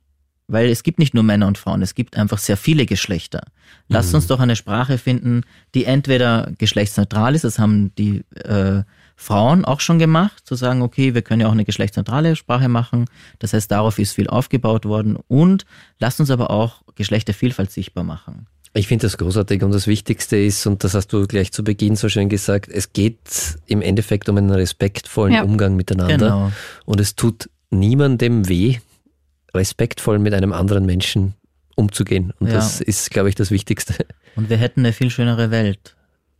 weil es gibt nicht nur Männer und Frauen, es gibt einfach sehr viele Geschlechter. Lasst mhm. uns doch eine Sprache finden, die entweder geschlechtsneutral ist, das haben die äh, Frauen auch schon gemacht, zu sagen, okay, wir können ja auch eine geschlechtsneutrale Sprache machen. Das heißt, darauf ist viel aufgebaut worden und lasst uns aber auch Geschlechtervielfalt sichtbar machen. Ich finde das großartig und das Wichtigste ist, und das hast du gleich zu Beginn so schön gesagt, es geht im Endeffekt um einen respektvollen ja. Umgang miteinander. Genau. Und es tut niemandem weh, respektvoll mit einem anderen Menschen umzugehen. Und ja. das ist, glaube ich, das Wichtigste. Und wir hätten eine viel schönere Welt.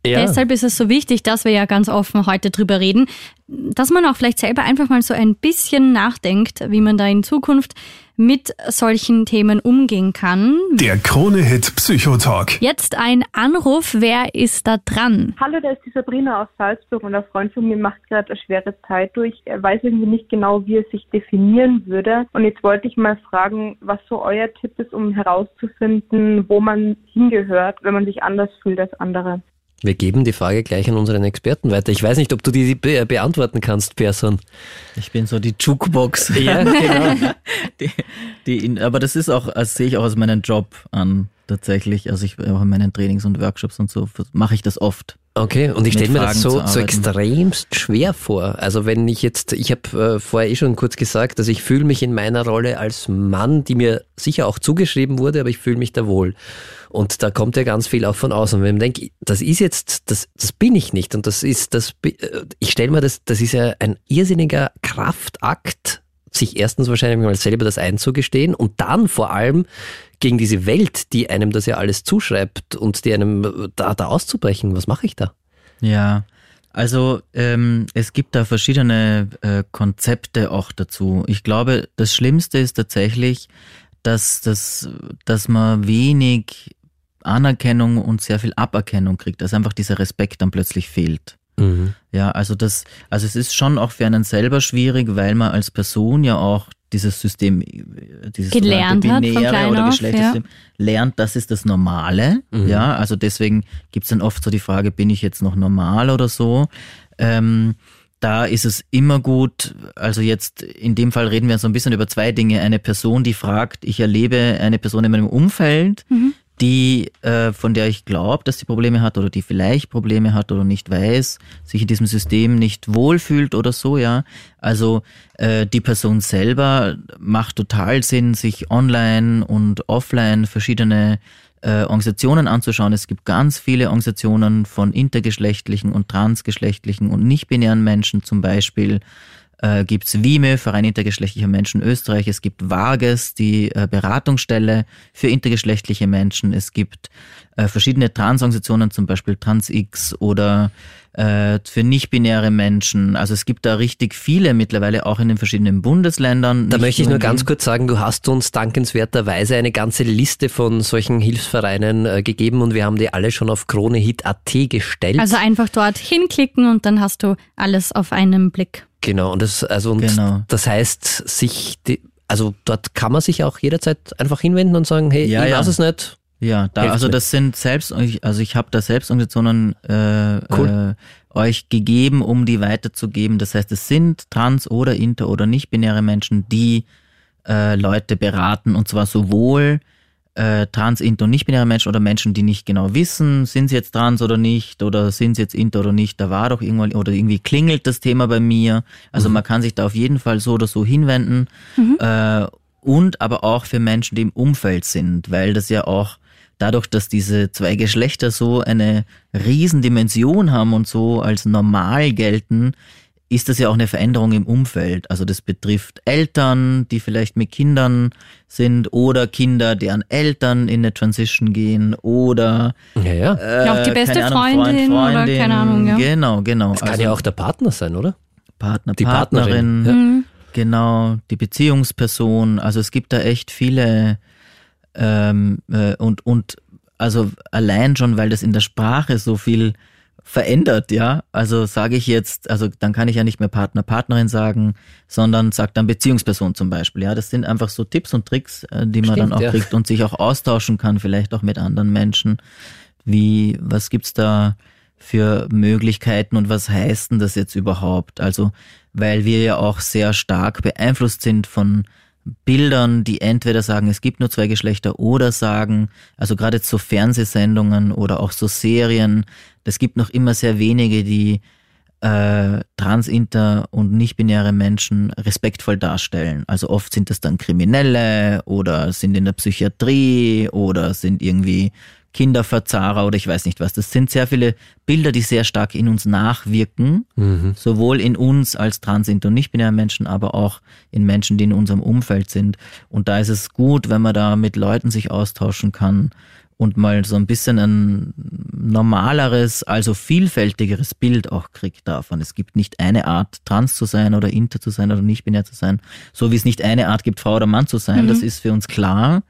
Ja. Deshalb ist es so wichtig, dass wir ja ganz offen heute drüber reden, dass man auch vielleicht selber einfach mal so ein bisschen nachdenkt, wie man da in Zukunft mit solchen Themen umgehen kann. Der Krone-Hit Psychotalk. Jetzt ein Anruf. Wer ist da dran? Hallo, da ist die Sabrina aus Salzburg und ein Freund von mir macht gerade eine schwere Zeit durch. Er weiß irgendwie nicht genau, wie er sich definieren würde. Und jetzt wollte ich mal fragen, was so euer Tipp ist, um herauszufinden, wo man hingehört, wenn man sich anders fühlt als andere. Wir geben die Frage gleich an unseren Experten weiter. Ich weiß nicht, ob du die be beantworten kannst, Person. Ich bin so die Jukebox. Ja, genau. die, die in, aber das ist auch, das sehe ich auch als meinen Job an, tatsächlich. Also ich auch in meinen Trainings und Workshops und so mache ich das oft. Okay, und ich stelle mir das so, so extremst schwer vor. Also wenn ich jetzt, ich habe äh, vorher eh schon kurz gesagt, dass ich fühle mich in meiner Rolle als Mann, die mir sicher auch zugeschrieben wurde, aber ich fühle mich da wohl. Und da kommt ja ganz viel auch von außen. Wenn man denkt, das ist jetzt, das, das bin ich nicht. Und das ist, das, äh, ich stelle mir das, das ist ja ein irrsinniger Kraftakt, sich erstens wahrscheinlich mal selber das einzugestehen und dann vor allem gegen diese Welt, die einem das ja alles zuschreibt und die einem äh, da, da auszubrechen. Was mache ich da? Ja, also ähm, es gibt da verschiedene äh, Konzepte auch dazu. Ich glaube, das Schlimmste ist tatsächlich, dass, dass, dass man wenig Anerkennung und sehr viel Aberkennung kriegt, dass einfach dieser Respekt dann plötzlich fehlt. Mhm. Ja, also das, also es ist schon auch für einen selber schwierig, weil man als Person ja auch dieses System, dieses gelernt binäre hat oder Geschlechtersystem ja. lernt, das ist das Normale. Mhm. Ja, also deswegen gibt's dann oft so die Frage, bin ich jetzt noch normal oder so? Ähm, da ist es immer gut, also jetzt in dem Fall reden wir so ein bisschen über zwei Dinge. Eine Person, die fragt, ich erlebe eine Person in meinem Umfeld, mhm die, äh, von der ich glaube, dass sie Probleme hat oder die vielleicht Probleme hat oder nicht weiß, sich in diesem System nicht wohlfühlt oder so, ja. Also äh, die Person selber macht total Sinn, sich online und offline verschiedene äh, Organisationen anzuschauen. Es gibt ganz viele Organisationen von intergeschlechtlichen und transgeschlechtlichen und nicht-binären Menschen zum Beispiel äh, gibt es WIME, Verein intergeschlechtlicher Menschen Österreich, es gibt VAGES, die äh, Beratungsstelle für intergeschlechtliche Menschen, es gibt äh, verschiedene Transorganisationen, zum Beispiel TransX oder äh, für nicht-binäre Menschen. Also es gibt da richtig viele mittlerweile auch in den verschiedenen Bundesländern. Da möchte ich nur ganz kurz sagen, du hast uns dankenswerterweise eine ganze Liste von solchen Hilfsvereinen äh, gegeben und wir haben die alle schon auf KroneHit.at gestellt. Also einfach dort hinklicken und dann hast du alles auf einen Blick. Genau, und das, also, und genau. das heißt, sich, die, also dort kann man sich auch jederzeit einfach hinwenden und sagen, hey, ja, ich ja. weiß es nicht. Ja, da, also das sind selbst, also ich habe da Selbstorganisationen äh, cool. äh, euch gegeben, um die weiterzugeben. Das heißt, es sind trans- oder inter- oder nicht-binäre Menschen, die äh, Leute beraten und zwar sowohl äh, trans, inter und nicht-binäre Menschen oder Menschen, die nicht genau wissen, sind sie jetzt trans oder nicht oder sind sie jetzt inter oder nicht, da war doch irgendwann oder irgendwie klingelt das Thema bei mir. Also mhm. man kann sich da auf jeden Fall so oder so hinwenden. Mhm. Äh, und aber auch für Menschen, die im Umfeld sind, weil das ja auch dadurch, dass diese zwei Geschlechter so eine Riesendimension haben und so als normal gelten, ist das ja auch eine Veränderung im Umfeld. Also das betrifft Eltern, die vielleicht mit Kindern sind oder Kinder, deren Eltern in eine Transition gehen oder ja, ja. Äh, ja auch die beste Ahnung, Freundin, Freund, Freundin, oder keine Ahnung. Ja. Genau, genau. Das kann also, ja auch der Partner sein, oder? Partner, die Partnerin. Partnerin ja. Mhm. Genau, die Beziehungsperson. Also es gibt da echt viele ähm, äh, und und also allein schon, weil das in der Sprache so viel verändert, ja. Also sage ich jetzt, also dann kann ich ja nicht mehr Partner, Partnerin sagen, sondern sagt dann Beziehungsperson zum Beispiel. Ja, das sind einfach so Tipps und Tricks, äh, die man Stimmt, dann auch ja. kriegt und sich auch austauschen kann, vielleicht auch mit anderen Menschen. Wie, was gibt's da für Möglichkeiten und was heißt denn das jetzt überhaupt? Also, weil wir ja auch sehr stark beeinflusst sind von Bildern, die entweder sagen, es gibt nur zwei Geschlechter oder sagen, also gerade so Fernsehsendungen oder auch so Serien, es gibt noch immer sehr wenige, die äh, trans, inter und nicht-binäre Menschen respektvoll darstellen. Also oft sind das dann Kriminelle oder sind in der Psychiatrie oder sind irgendwie Kinderverzahrer oder ich weiß nicht was. Das sind sehr viele Bilder, die sehr stark in uns nachwirken, mhm. sowohl in uns als trans, inter und nicht-binäre Menschen, aber auch in Menschen, die in unserem Umfeld sind. Und da ist es gut, wenn man da mit Leuten sich austauschen kann und mal so ein bisschen ein normaleres, also vielfältigeres Bild auch kriegt davon. Es gibt nicht eine Art, trans zu sein oder inter zu sein oder nicht binär zu sein, so wie es nicht eine Art gibt, Frau oder Mann zu sein. Mhm. Das ist für uns klar.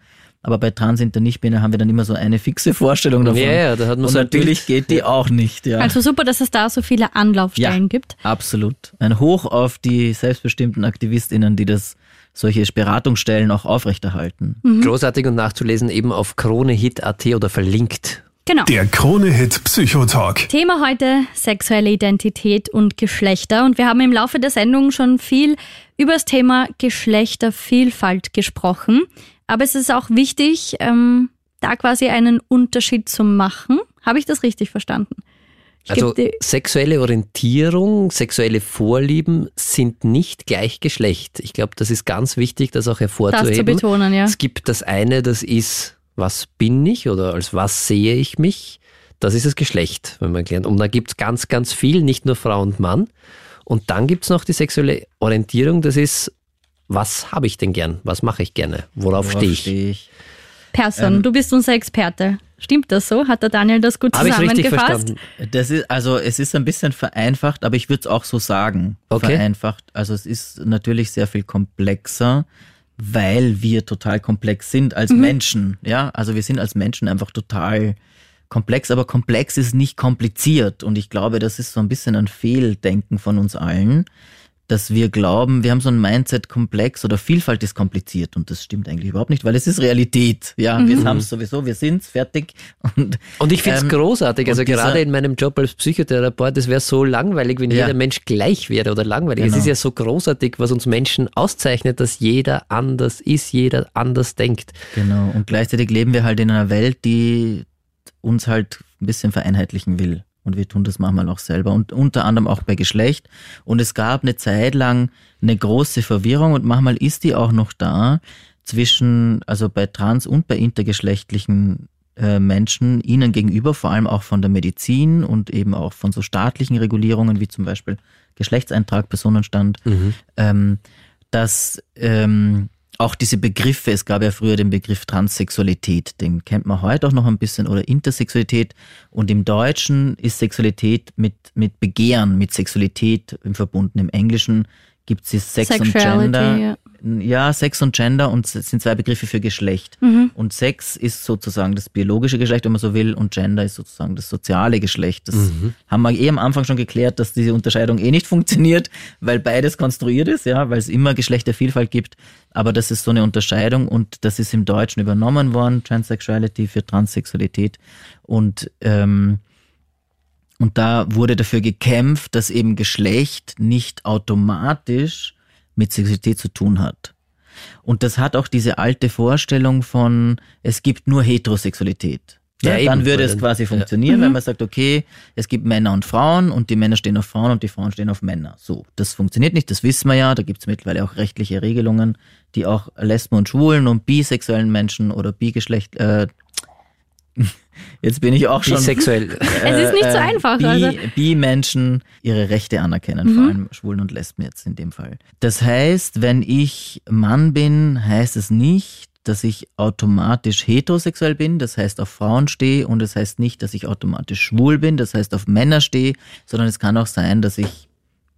Aber bei Trans, Inter, nicht binär haben wir dann immer so eine fixe Vorstellung davon. Ja, ja, da hat man und so natürlich geht die auch nicht. Ja. Also super, dass es da so viele Anlaufstellen ja, gibt. Absolut. Ein Hoch auf die selbstbestimmten AktivistInnen, die das solche Beratungsstellen auch aufrechterhalten. Mhm. Großartig und nachzulesen eben auf kronehit.at oder verlinkt. Genau. Der Kronehit Psychotalk. Thema heute sexuelle Identität und Geschlechter. Und wir haben im Laufe der Sendung schon viel über das Thema Geschlechtervielfalt gesprochen. Aber es ist auch wichtig, ähm, da quasi einen Unterschied zu machen. Habe ich das richtig verstanden? Ich also sexuelle Orientierung, sexuelle Vorlieben sind nicht gleich Geschlecht. Ich glaube, das ist ganz wichtig, das auch hervorzuheben. Das zu betonen, ja. Es gibt das eine, das ist, was bin ich oder als was sehe ich mich? Das ist das Geschlecht, wenn man erklärt. Und da gibt es ganz, ganz viel, nicht nur Frau und Mann. Und dann gibt es noch die sexuelle Orientierung, das ist, was habe ich denn gern? Was mache ich gerne? Worauf, Worauf stehe ich? Steh ich? Person, ähm, du bist unser Experte. Stimmt das so? Hat der Daniel das gut zusammengefasst? Das ist, also es ist ein bisschen vereinfacht, aber ich würde es auch so sagen. Okay. Vereinfacht. Also es ist natürlich sehr viel komplexer, weil wir total komplex sind als mhm. Menschen. Ja, also wir sind als Menschen einfach total komplex, aber komplex ist nicht kompliziert. Und ich glaube, das ist so ein bisschen ein Fehldenken von uns allen dass wir glauben, wir haben so ein Mindset-Komplex oder Vielfalt ist kompliziert und das stimmt eigentlich überhaupt nicht, weil es ist Realität. Ja, mhm. wir haben es sowieso, wir sind's fertig. Und, und ich finde es ähm, großartig. Also gerade in meinem Job als Psychotherapeut, es wäre so langweilig, wenn ja. jeder Mensch gleich wäre oder langweilig. Genau. Es ist ja so großartig, was uns Menschen auszeichnet, dass jeder anders ist, jeder anders denkt. Genau. Und gleichzeitig leben wir halt in einer Welt, die uns halt ein bisschen vereinheitlichen will. Und wir tun das manchmal auch selber und unter anderem auch bei Geschlecht. Und es gab eine Zeit lang eine große Verwirrung und manchmal ist die auch noch da zwischen, also bei trans- und bei intergeschlechtlichen äh, Menschen ihnen gegenüber, vor allem auch von der Medizin und eben auch von so staatlichen Regulierungen wie zum Beispiel Geschlechtseintrag, Personenstand, mhm. ähm, dass ähm, auch diese Begriffe, es gab ja früher den Begriff Transsexualität, den kennt man heute auch noch ein bisschen, oder Intersexualität. Und im Deutschen ist Sexualität mit, mit Begehren, mit Sexualität Verbunden. Im Englischen gibt es Sex und Gender. Ja. ja. Sex und Gender und es sind zwei Begriffe für Geschlecht. Mhm. Und Sex ist sozusagen das biologische Geschlecht, wenn man so will, und Gender ist sozusagen das soziale Geschlecht. Das mhm. haben wir eh am Anfang schon geklärt, dass diese Unterscheidung eh nicht funktioniert, weil beides konstruiert ist, ja, weil es immer Geschlechtervielfalt gibt. Aber das ist so eine Unterscheidung und das ist im Deutschen übernommen worden, Transsexuality für Transsexualität. Und ähm, und da wurde dafür gekämpft, dass eben Geschlecht nicht automatisch mit Sexualität zu tun hat. Und das hat auch diese alte Vorstellung von, es gibt nur Heterosexualität. Ja, ja, dann würde es quasi funktionieren, ja. wenn man sagt, okay, es gibt Männer und Frauen und die Männer stehen auf Frauen und die Frauen stehen auf Männer. So, das funktioniert nicht, das wissen wir ja. Da gibt es mittlerweile auch rechtliche Regelungen, die auch Lesben und Schwulen und bisexuellen Menschen oder Bigeschlecht, äh, Jetzt bin ich auch schon. Bisexuell. Äh, es ist nicht so äh, einfach. Bi, also. Bi-Menschen ihre Rechte anerkennen, mhm. vor allem Schwulen und Lesben jetzt in dem Fall. Das heißt, wenn ich Mann bin, heißt es nicht, dass ich automatisch heterosexuell bin, das heißt auf Frauen stehe und es das heißt nicht, dass ich automatisch schwul bin, das heißt auf Männer stehe, sondern es kann auch sein, dass ich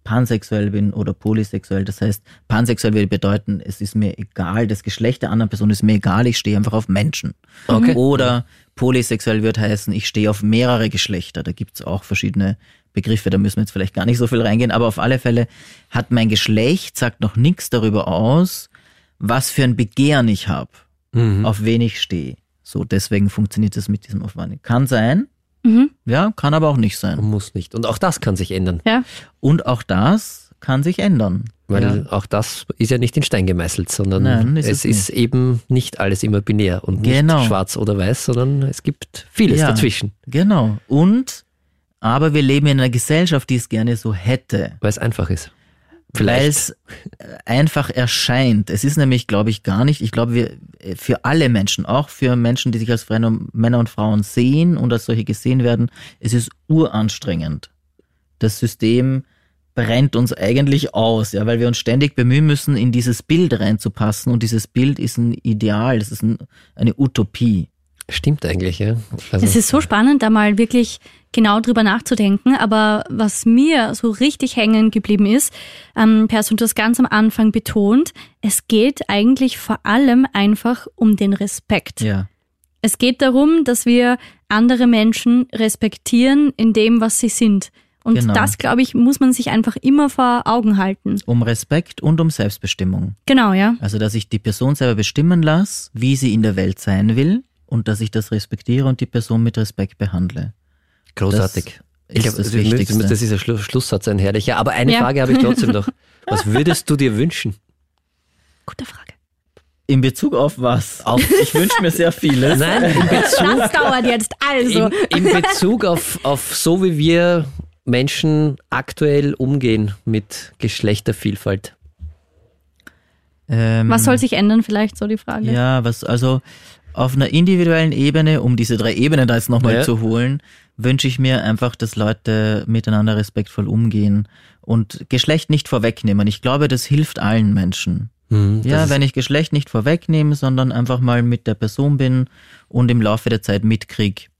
pansexuell bin oder polysexuell. Das heißt, pansexuell würde bedeuten, es ist mir egal, das Geschlecht der anderen Person ist mir egal, ich stehe einfach auf Menschen. Okay. Oder polysexuell wird heißen, ich stehe auf mehrere Geschlechter. Da gibt's auch verschiedene Begriffe, da müssen wir jetzt vielleicht gar nicht so viel reingehen, aber auf alle Fälle hat mein Geschlecht, sagt noch nichts darüber aus, was für ein Begehren ich habe, mhm. auf wen ich stehe. So, deswegen funktioniert das mit diesem Aufwand. Kann sein, Mhm. Ja, kann aber auch nicht sein. muss nicht. Und auch das kann sich ändern. Ja. Und auch das kann sich ändern. Weil ja. auch das ist ja nicht in Stein gemeißelt, sondern Nein, ist es, es ist eben nicht alles immer binär und genau. nicht schwarz oder weiß, sondern es gibt vieles ja, dazwischen. Genau. Und, aber wir leben in einer Gesellschaft, die es gerne so hätte. Weil es einfach ist. Weil es äh, einfach erscheint. Es ist nämlich, glaube ich, gar nicht. Ich glaube, wir für alle Menschen, auch für Menschen, die sich als Männer und Frauen sehen und als solche gesehen werden, es ist uranstrengend. Das System brennt uns eigentlich aus, ja, weil wir uns ständig bemühen müssen, in dieses Bild reinzupassen und dieses Bild ist ein Ideal, es ist ein, eine Utopie. Stimmt eigentlich, ja. Also, es ist so spannend, da mal wirklich genau drüber nachzudenken. Aber was mir so richtig hängen geblieben ist, ähm, Person das ganz am Anfang betont, es geht eigentlich vor allem einfach um den Respekt. Ja. Es geht darum, dass wir andere Menschen respektieren in dem, was sie sind. Und genau. das, glaube ich, muss man sich einfach immer vor Augen halten. Um Respekt und um Selbstbestimmung. Genau, ja. Also, dass ich die Person selber bestimmen lasse, wie sie in der Welt sein will und dass ich das respektiere und die Person mit Respekt behandle. Großartig. Das ich glaube, das, das, das, ist ein Schlusssatz, ein herrlicher. Aber eine ja. Frage habe ich trotzdem noch. Was würdest du dir wünschen? Gute Frage. In Bezug auf was? Auf ich wünsche mir sehr vieles. Nein, in Bezug. Das dauert jetzt also. In, in Bezug auf, auf so wie wir Menschen aktuell umgehen mit Geschlechtervielfalt? Ähm, was soll sich ändern, vielleicht so die Frage? Ja, was, also auf einer individuellen Ebene, um diese drei Ebenen da jetzt nochmal ja. zu holen, wünsche ich mir einfach, dass Leute miteinander respektvoll umgehen und Geschlecht nicht vorwegnehmen. Ich glaube, das hilft allen Menschen. Hm, ja, wenn ich Geschlecht nicht vorwegnehme, sondern einfach mal mit der Person bin und im Laufe der Zeit mitkrieg,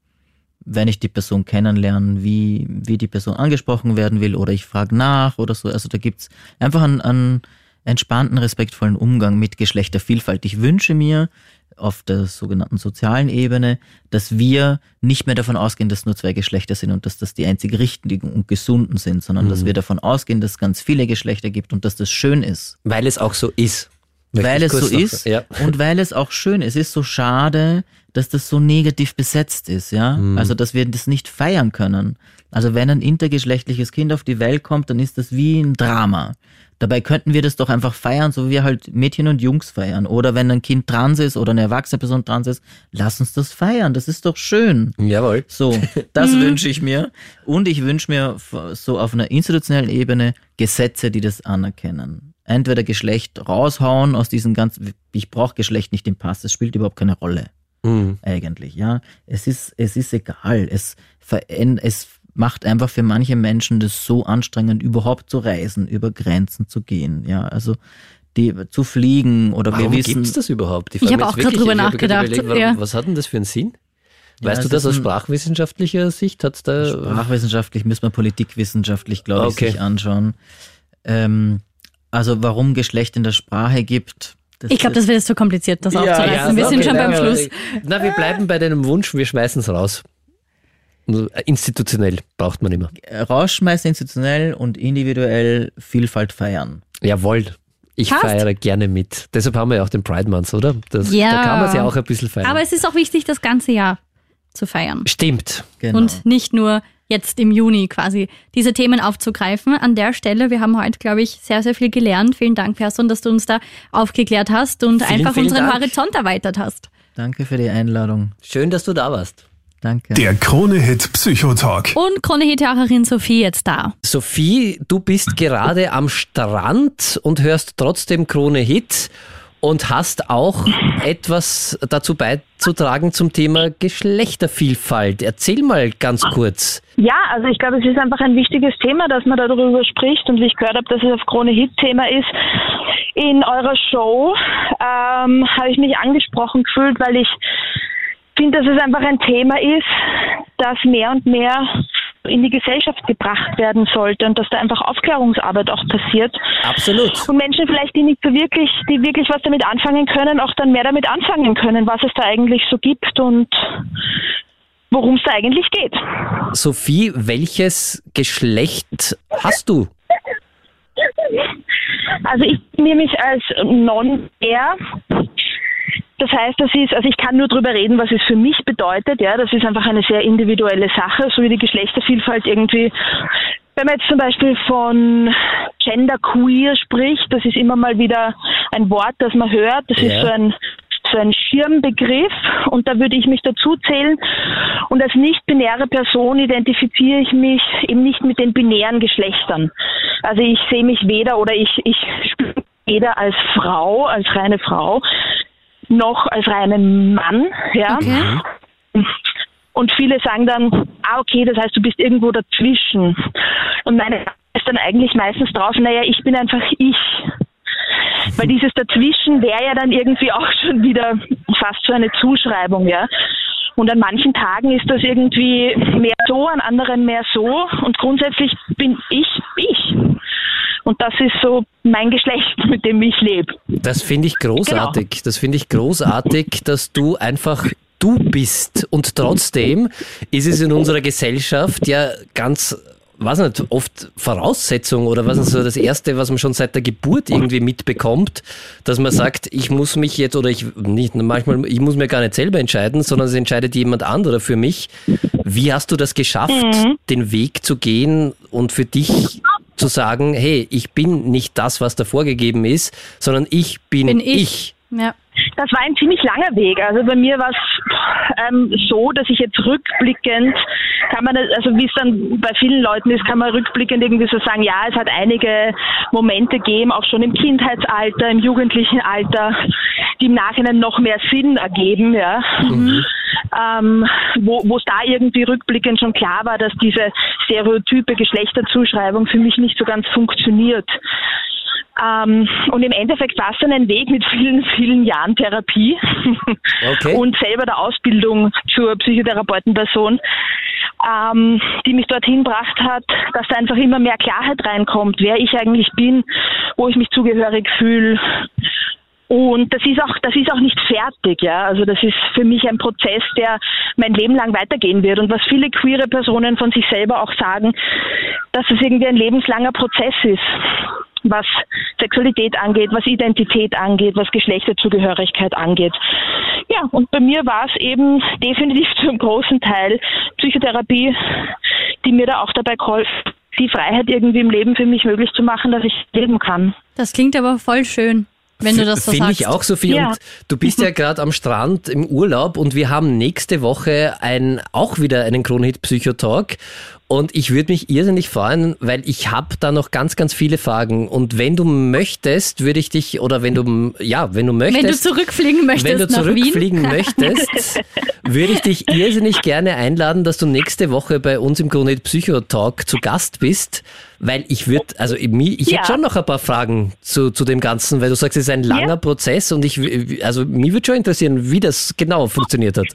wenn ich die Person kennenlerne, wie, wie die Person angesprochen werden will oder ich frage nach oder so. Also da gibt's einfach einen, einen entspannten, respektvollen Umgang mit Geschlechtervielfalt. Ich wünsche mir auf der sogenannten sozialen Ebene, dass wir nicht mehr davon ausgehen, dass nur zwei Geschlechter sind und dass das die einzig richtigen und gesunden sind, sondern mhm. dass wir davon ausgehen, dass es ganz viele Geschlechter gibt und dass das schön ist. Weil es auch so ist. Weil es so ist ja. und weil es auch schön ist. Es ist so schade, dass das so negativ besetzt ist, ja. Mhm. Also, dass wir das nicht feiern können. Also, wenn ein intergeschlechtliches Kind auf die Welt kommt, dann ist das wie ein Drama. Dabei könnten wir das doch einfach feiern, so wie wir halt Mädchen und Jungs feiern. Oder wenn ein Kind trans ist oder eine erwachsene Person trans ist, lass uns das feiern. Das ist doch schön. Jawohl. So, das wünsche ich mir. Und ich wünsche mir so auf einer institutionellen Ebene Gesetze, die das anerkennen entweder Geschlecht raushauen aus diesen ganzen, ich brauche Geschlecht nicht im Pass, das spielt überhaupt keine Rolle. Mhm. Eigentlich, ja. Es ist, es ist egal. Es, es macht einfach für manche Menschen das so anstrengend, überhaupt zu reisen, über Grenzen zu gehen, ja. Also, die, zu fliegen oder Warum wir wissen. Gibt's das überhaupt? Ich, ich habe auch gerade drüber nachgedacht. Überlegt, ja. Was hat denn das für einen Sinn? Weißt ja, du das aus sprachwissenschaftlicher Sicht? Hat's da Sprachwissenschaftlich müssen wir politikwissenschaftlich, glaube ich, okay. sich anschauen. Ähm, also warum Geschlecht in der Sprache gibt. ich glaube, das wird jetzt zu kompliziert, das ja, aufzureißen. Ja, wir sind okay, schon beim Schluss. Na, wir bleiben bei deinem Wunsch, wir schmeißen es raus. Institutionell braucht man immer. Rausschmeißen institutionell und individuell Vielfalt feiern. Jawohl. Ich Passt. feiere gerne mit. Deshalb haben wir ja auch den Pride Month, oder? Das, ja. Da kann man es ja auch ein bisschen feiern. Aber es ist auch wichtig, das ganze Jahr zu feiern. Stimmt. Genau. Und nicht nur jetzt im Juni quasi diese Themen aufzugreifen. An der Stelle, wir haben heute, glaube ich, sehr, sehr viel gelernt. Vielen Dank, Person, dass du uns da aufgeklärt hast und vielen, einfach vielen unseren Dank. Horizont erweitert hast. Danke für die Einladung. Schön, dass du da warst. Danke. Der Krone-Hit Psychotalk. Und Krone-Hit-Hörerin Sophie jetzt da. Sophie, du bist gerade am Strand und hörst trotzdem Krone-Hit und hast auch etwas dazu beizutragen zum Thema Geschlechtervielfalt. Erzähl mal ganz kurz. Ja, also ich glaube, es ist einfach ein wichtiges Thema, dass man darüber spricht und wie ich gehört habe, dass es auf Krone Hit Thema ist. In eurer Show ähm, habe ich mich angesprochen gefühlt, weil ich finde, dass es einfach ein Thema ist, das mehr und mehr in die Gesellschaft gebracht werden sollte und dass da einfach Aufklärungsarbeit auch passiert. Absolut. Und Menschen vielleicht, die nicht so wirklich, die wirklich was damit anfangen können, auch dann mehr damit anfangen können, was es da eigentlich so gibt und worum es da eigentlich geht. Sophie, welches Geschlecht hast du? Also ich nehme mich als non-air das heißt, das ist, also ich kann nur darüber reden, was es für mich bedeutet. Ja, das ist einfach eine sehr individuelle Sache, so wie die Geschlechtervielfalt irgendwie Wenn man jetzt zum Beispiel von Genderqueer spricht, das ist immer mal wieder ein Wort, das man hört. Das ja. ist so ein so ein Schirmbegriff und da würde ich mich dazu zählen. Und als nicht-binäre Person identifiziere ich mich eben nicht mit den binären Geschlechtern. Also ich sehe mich weder oder ich, ich spüre weder als Frau, als reine Frau, noch als reinen Mann. Ja. Okay. Und viele sagen dann, ah okay, das heißt, du bist irgendwo dazwischen. Und meine ist dann eigentlich meistens drauf, naja, ich bin einfach ich. Weil dieses Dazwischen wäre ja dann irgendwie auch schon wieder fast so eine Zuschreibung, ja. Und an manchen Tagen ist das irgendwie mehr so, an anderen mehr so. Und grundsätzlich bin ich ich. Und das ist so mein Geschlecht, mit dem ich lebe. Das finde ich großartig. Genau. Das finde ich großartig, dass du einfach du bist. Und trotzdem ist es in unserer Gesellschaft ja ganz weiß nicht, oft Voraussetzung oder was ist so das Erste, was man schon seit der Geburt irgendwie mitbekommt, dass man sagt, ich muss mich jetzt oder ich nicht manchmal, ich muss mir gar nicht selber entscheiden, sondern es entscheidet jemand anderer für mich. Wie hast du das geschafft, mhm. den Weg zu gehen und für dich zu sagen, hey, ich bin nicht das, was da vorgegeben ist, sondern ich bin, bin ich. ich. Ja. Das war ein ziemlich langer Weg. Also bei mir war es ähm, so, dass ich jetzt rückblickend kann man, also wie es dann bei vielen Leuten ist, kann man rückblickend irgendwie so sagen, ja, es hat einige Momente gegeben, auch schon im Kindheitsalter, im jugendlichen Alter, die im Nachhinein noch mehr Sinn ergeben, ja. Mhm. Ähm, wo es da irgendwie rückblickend schon klar war, dass diese stereotype Geschlechterzuschreibung für mich nicht so ganz funktioniert. Ähm, und im Endeffekt war es dann ein Weg mit vielen, vielen Jahren Therapie okay. und selber der Ausbildung zur Psychotherapeutenperson, ähm, die mich dorthin gebracht hat, dass da einfach immer mehr Klarheit reinkommt, wer ich eigentlich bin, wo ich mich zugehörig fühle. Und das ist auch, das ist auch nicht fertig, ja. Also das ist für mich ein Prozess, der mein Leben lang weitergehen wird. Und was viele queere Personen von sich selber auch sagen, dass es irgendwie ein lebenslanger Prozess ist was Sexualität angeht, was Identität angeht, was Geschlechterzugehörigkeit angeht. Ja, und bei mir war es eben definitiv zum großen Teil Psychotherapie, die mir da auch dabei geholfen die Freiheit irgendwie im Leben für mich möglich zu machen, dass ich leben kann. Das klingt aber voll schön. Wenn du das so Finde ich auch, Sophie. Ja. Und du bist ja gerade am Strand im Urlaub und wir haben nächste Woche ein, auch wieder einen Kronhit Psychotalk. Und ich würde mich irrsinnig freuen, weil ich habe da noch ganz, ganz viele Fragen. Und wenn du möchtest, würde ich dich, oder wenn du, ja, wenn du möchtest. Wenn du zurückfliegen möchtest. Wenn du zurückfliegen möchtest, würde ich dich irrsinnig gerne einladen, dass du nächste Woche bei uns im Kronit Psychotalk zu Gast bist. Weil ich würde, also ich, ich ja. hätte schon noch ein paar Fragen zu, zu dem Ganzen, weil du sagst, es ist ein langer ja. Prozess und ich, also mich würde schon interessieren, wie das genau funktioniert hat.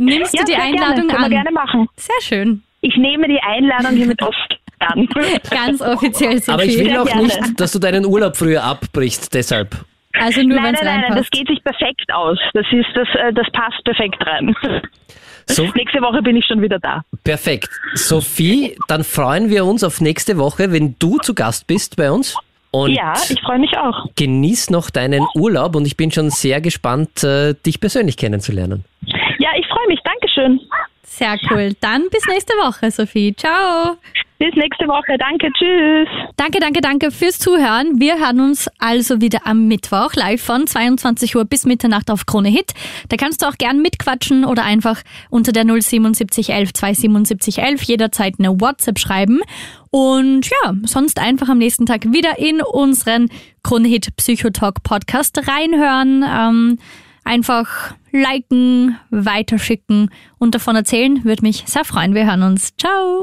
Nimmst du ja, die Einladung gerne. an? gerne machen. Sehr schön. Ich nehme die Einladung hiermit oft an. Ganz offiziell, Sophie. Aber ich will auch nicht, dass du deinen Urlaub früher abbrichst, deshalb. Also nur nein, nein, nein, nein, das geht sich perfekt aus. Das ist das, äh, das passt perfekt rein. So, nächste Woche bin ich schon wieder da. Perfekt. Sophie, dann freuen wir uns auf nächste Woche, wenn du zu Gast bist bei uns. Und ja, ich freue mich auch. Genieß noch deinen Urlaub und ich bin schon sehr gespannt, äh, dich persönlich kennenzulernen. Ja, ich freue mich. Dankeschön. Sehr cool. Dann bis nächste Woche, Sophie. Ciao. Bis nächste Woche. Danke. Tschüss. Danke, danke, danke fürs Zuhören. Wir hören uns also wieder am Mittwoch live von 22 Uhr bis Mitternacht auf Krone Hit. Da kannst du auch gern mitquatschen oder einfach unter der 07711 27711 jederzeit eine WhatsApp schreiben. Und ja, sonst einfach am nächsten Tag wieder in unseren Krone Hit Psychotalk Podcast reinhören. Ähm, einfach liken, weiterschicken und davon erzählen. Würde mich sehr freuen. Wir hören uns. Ciao!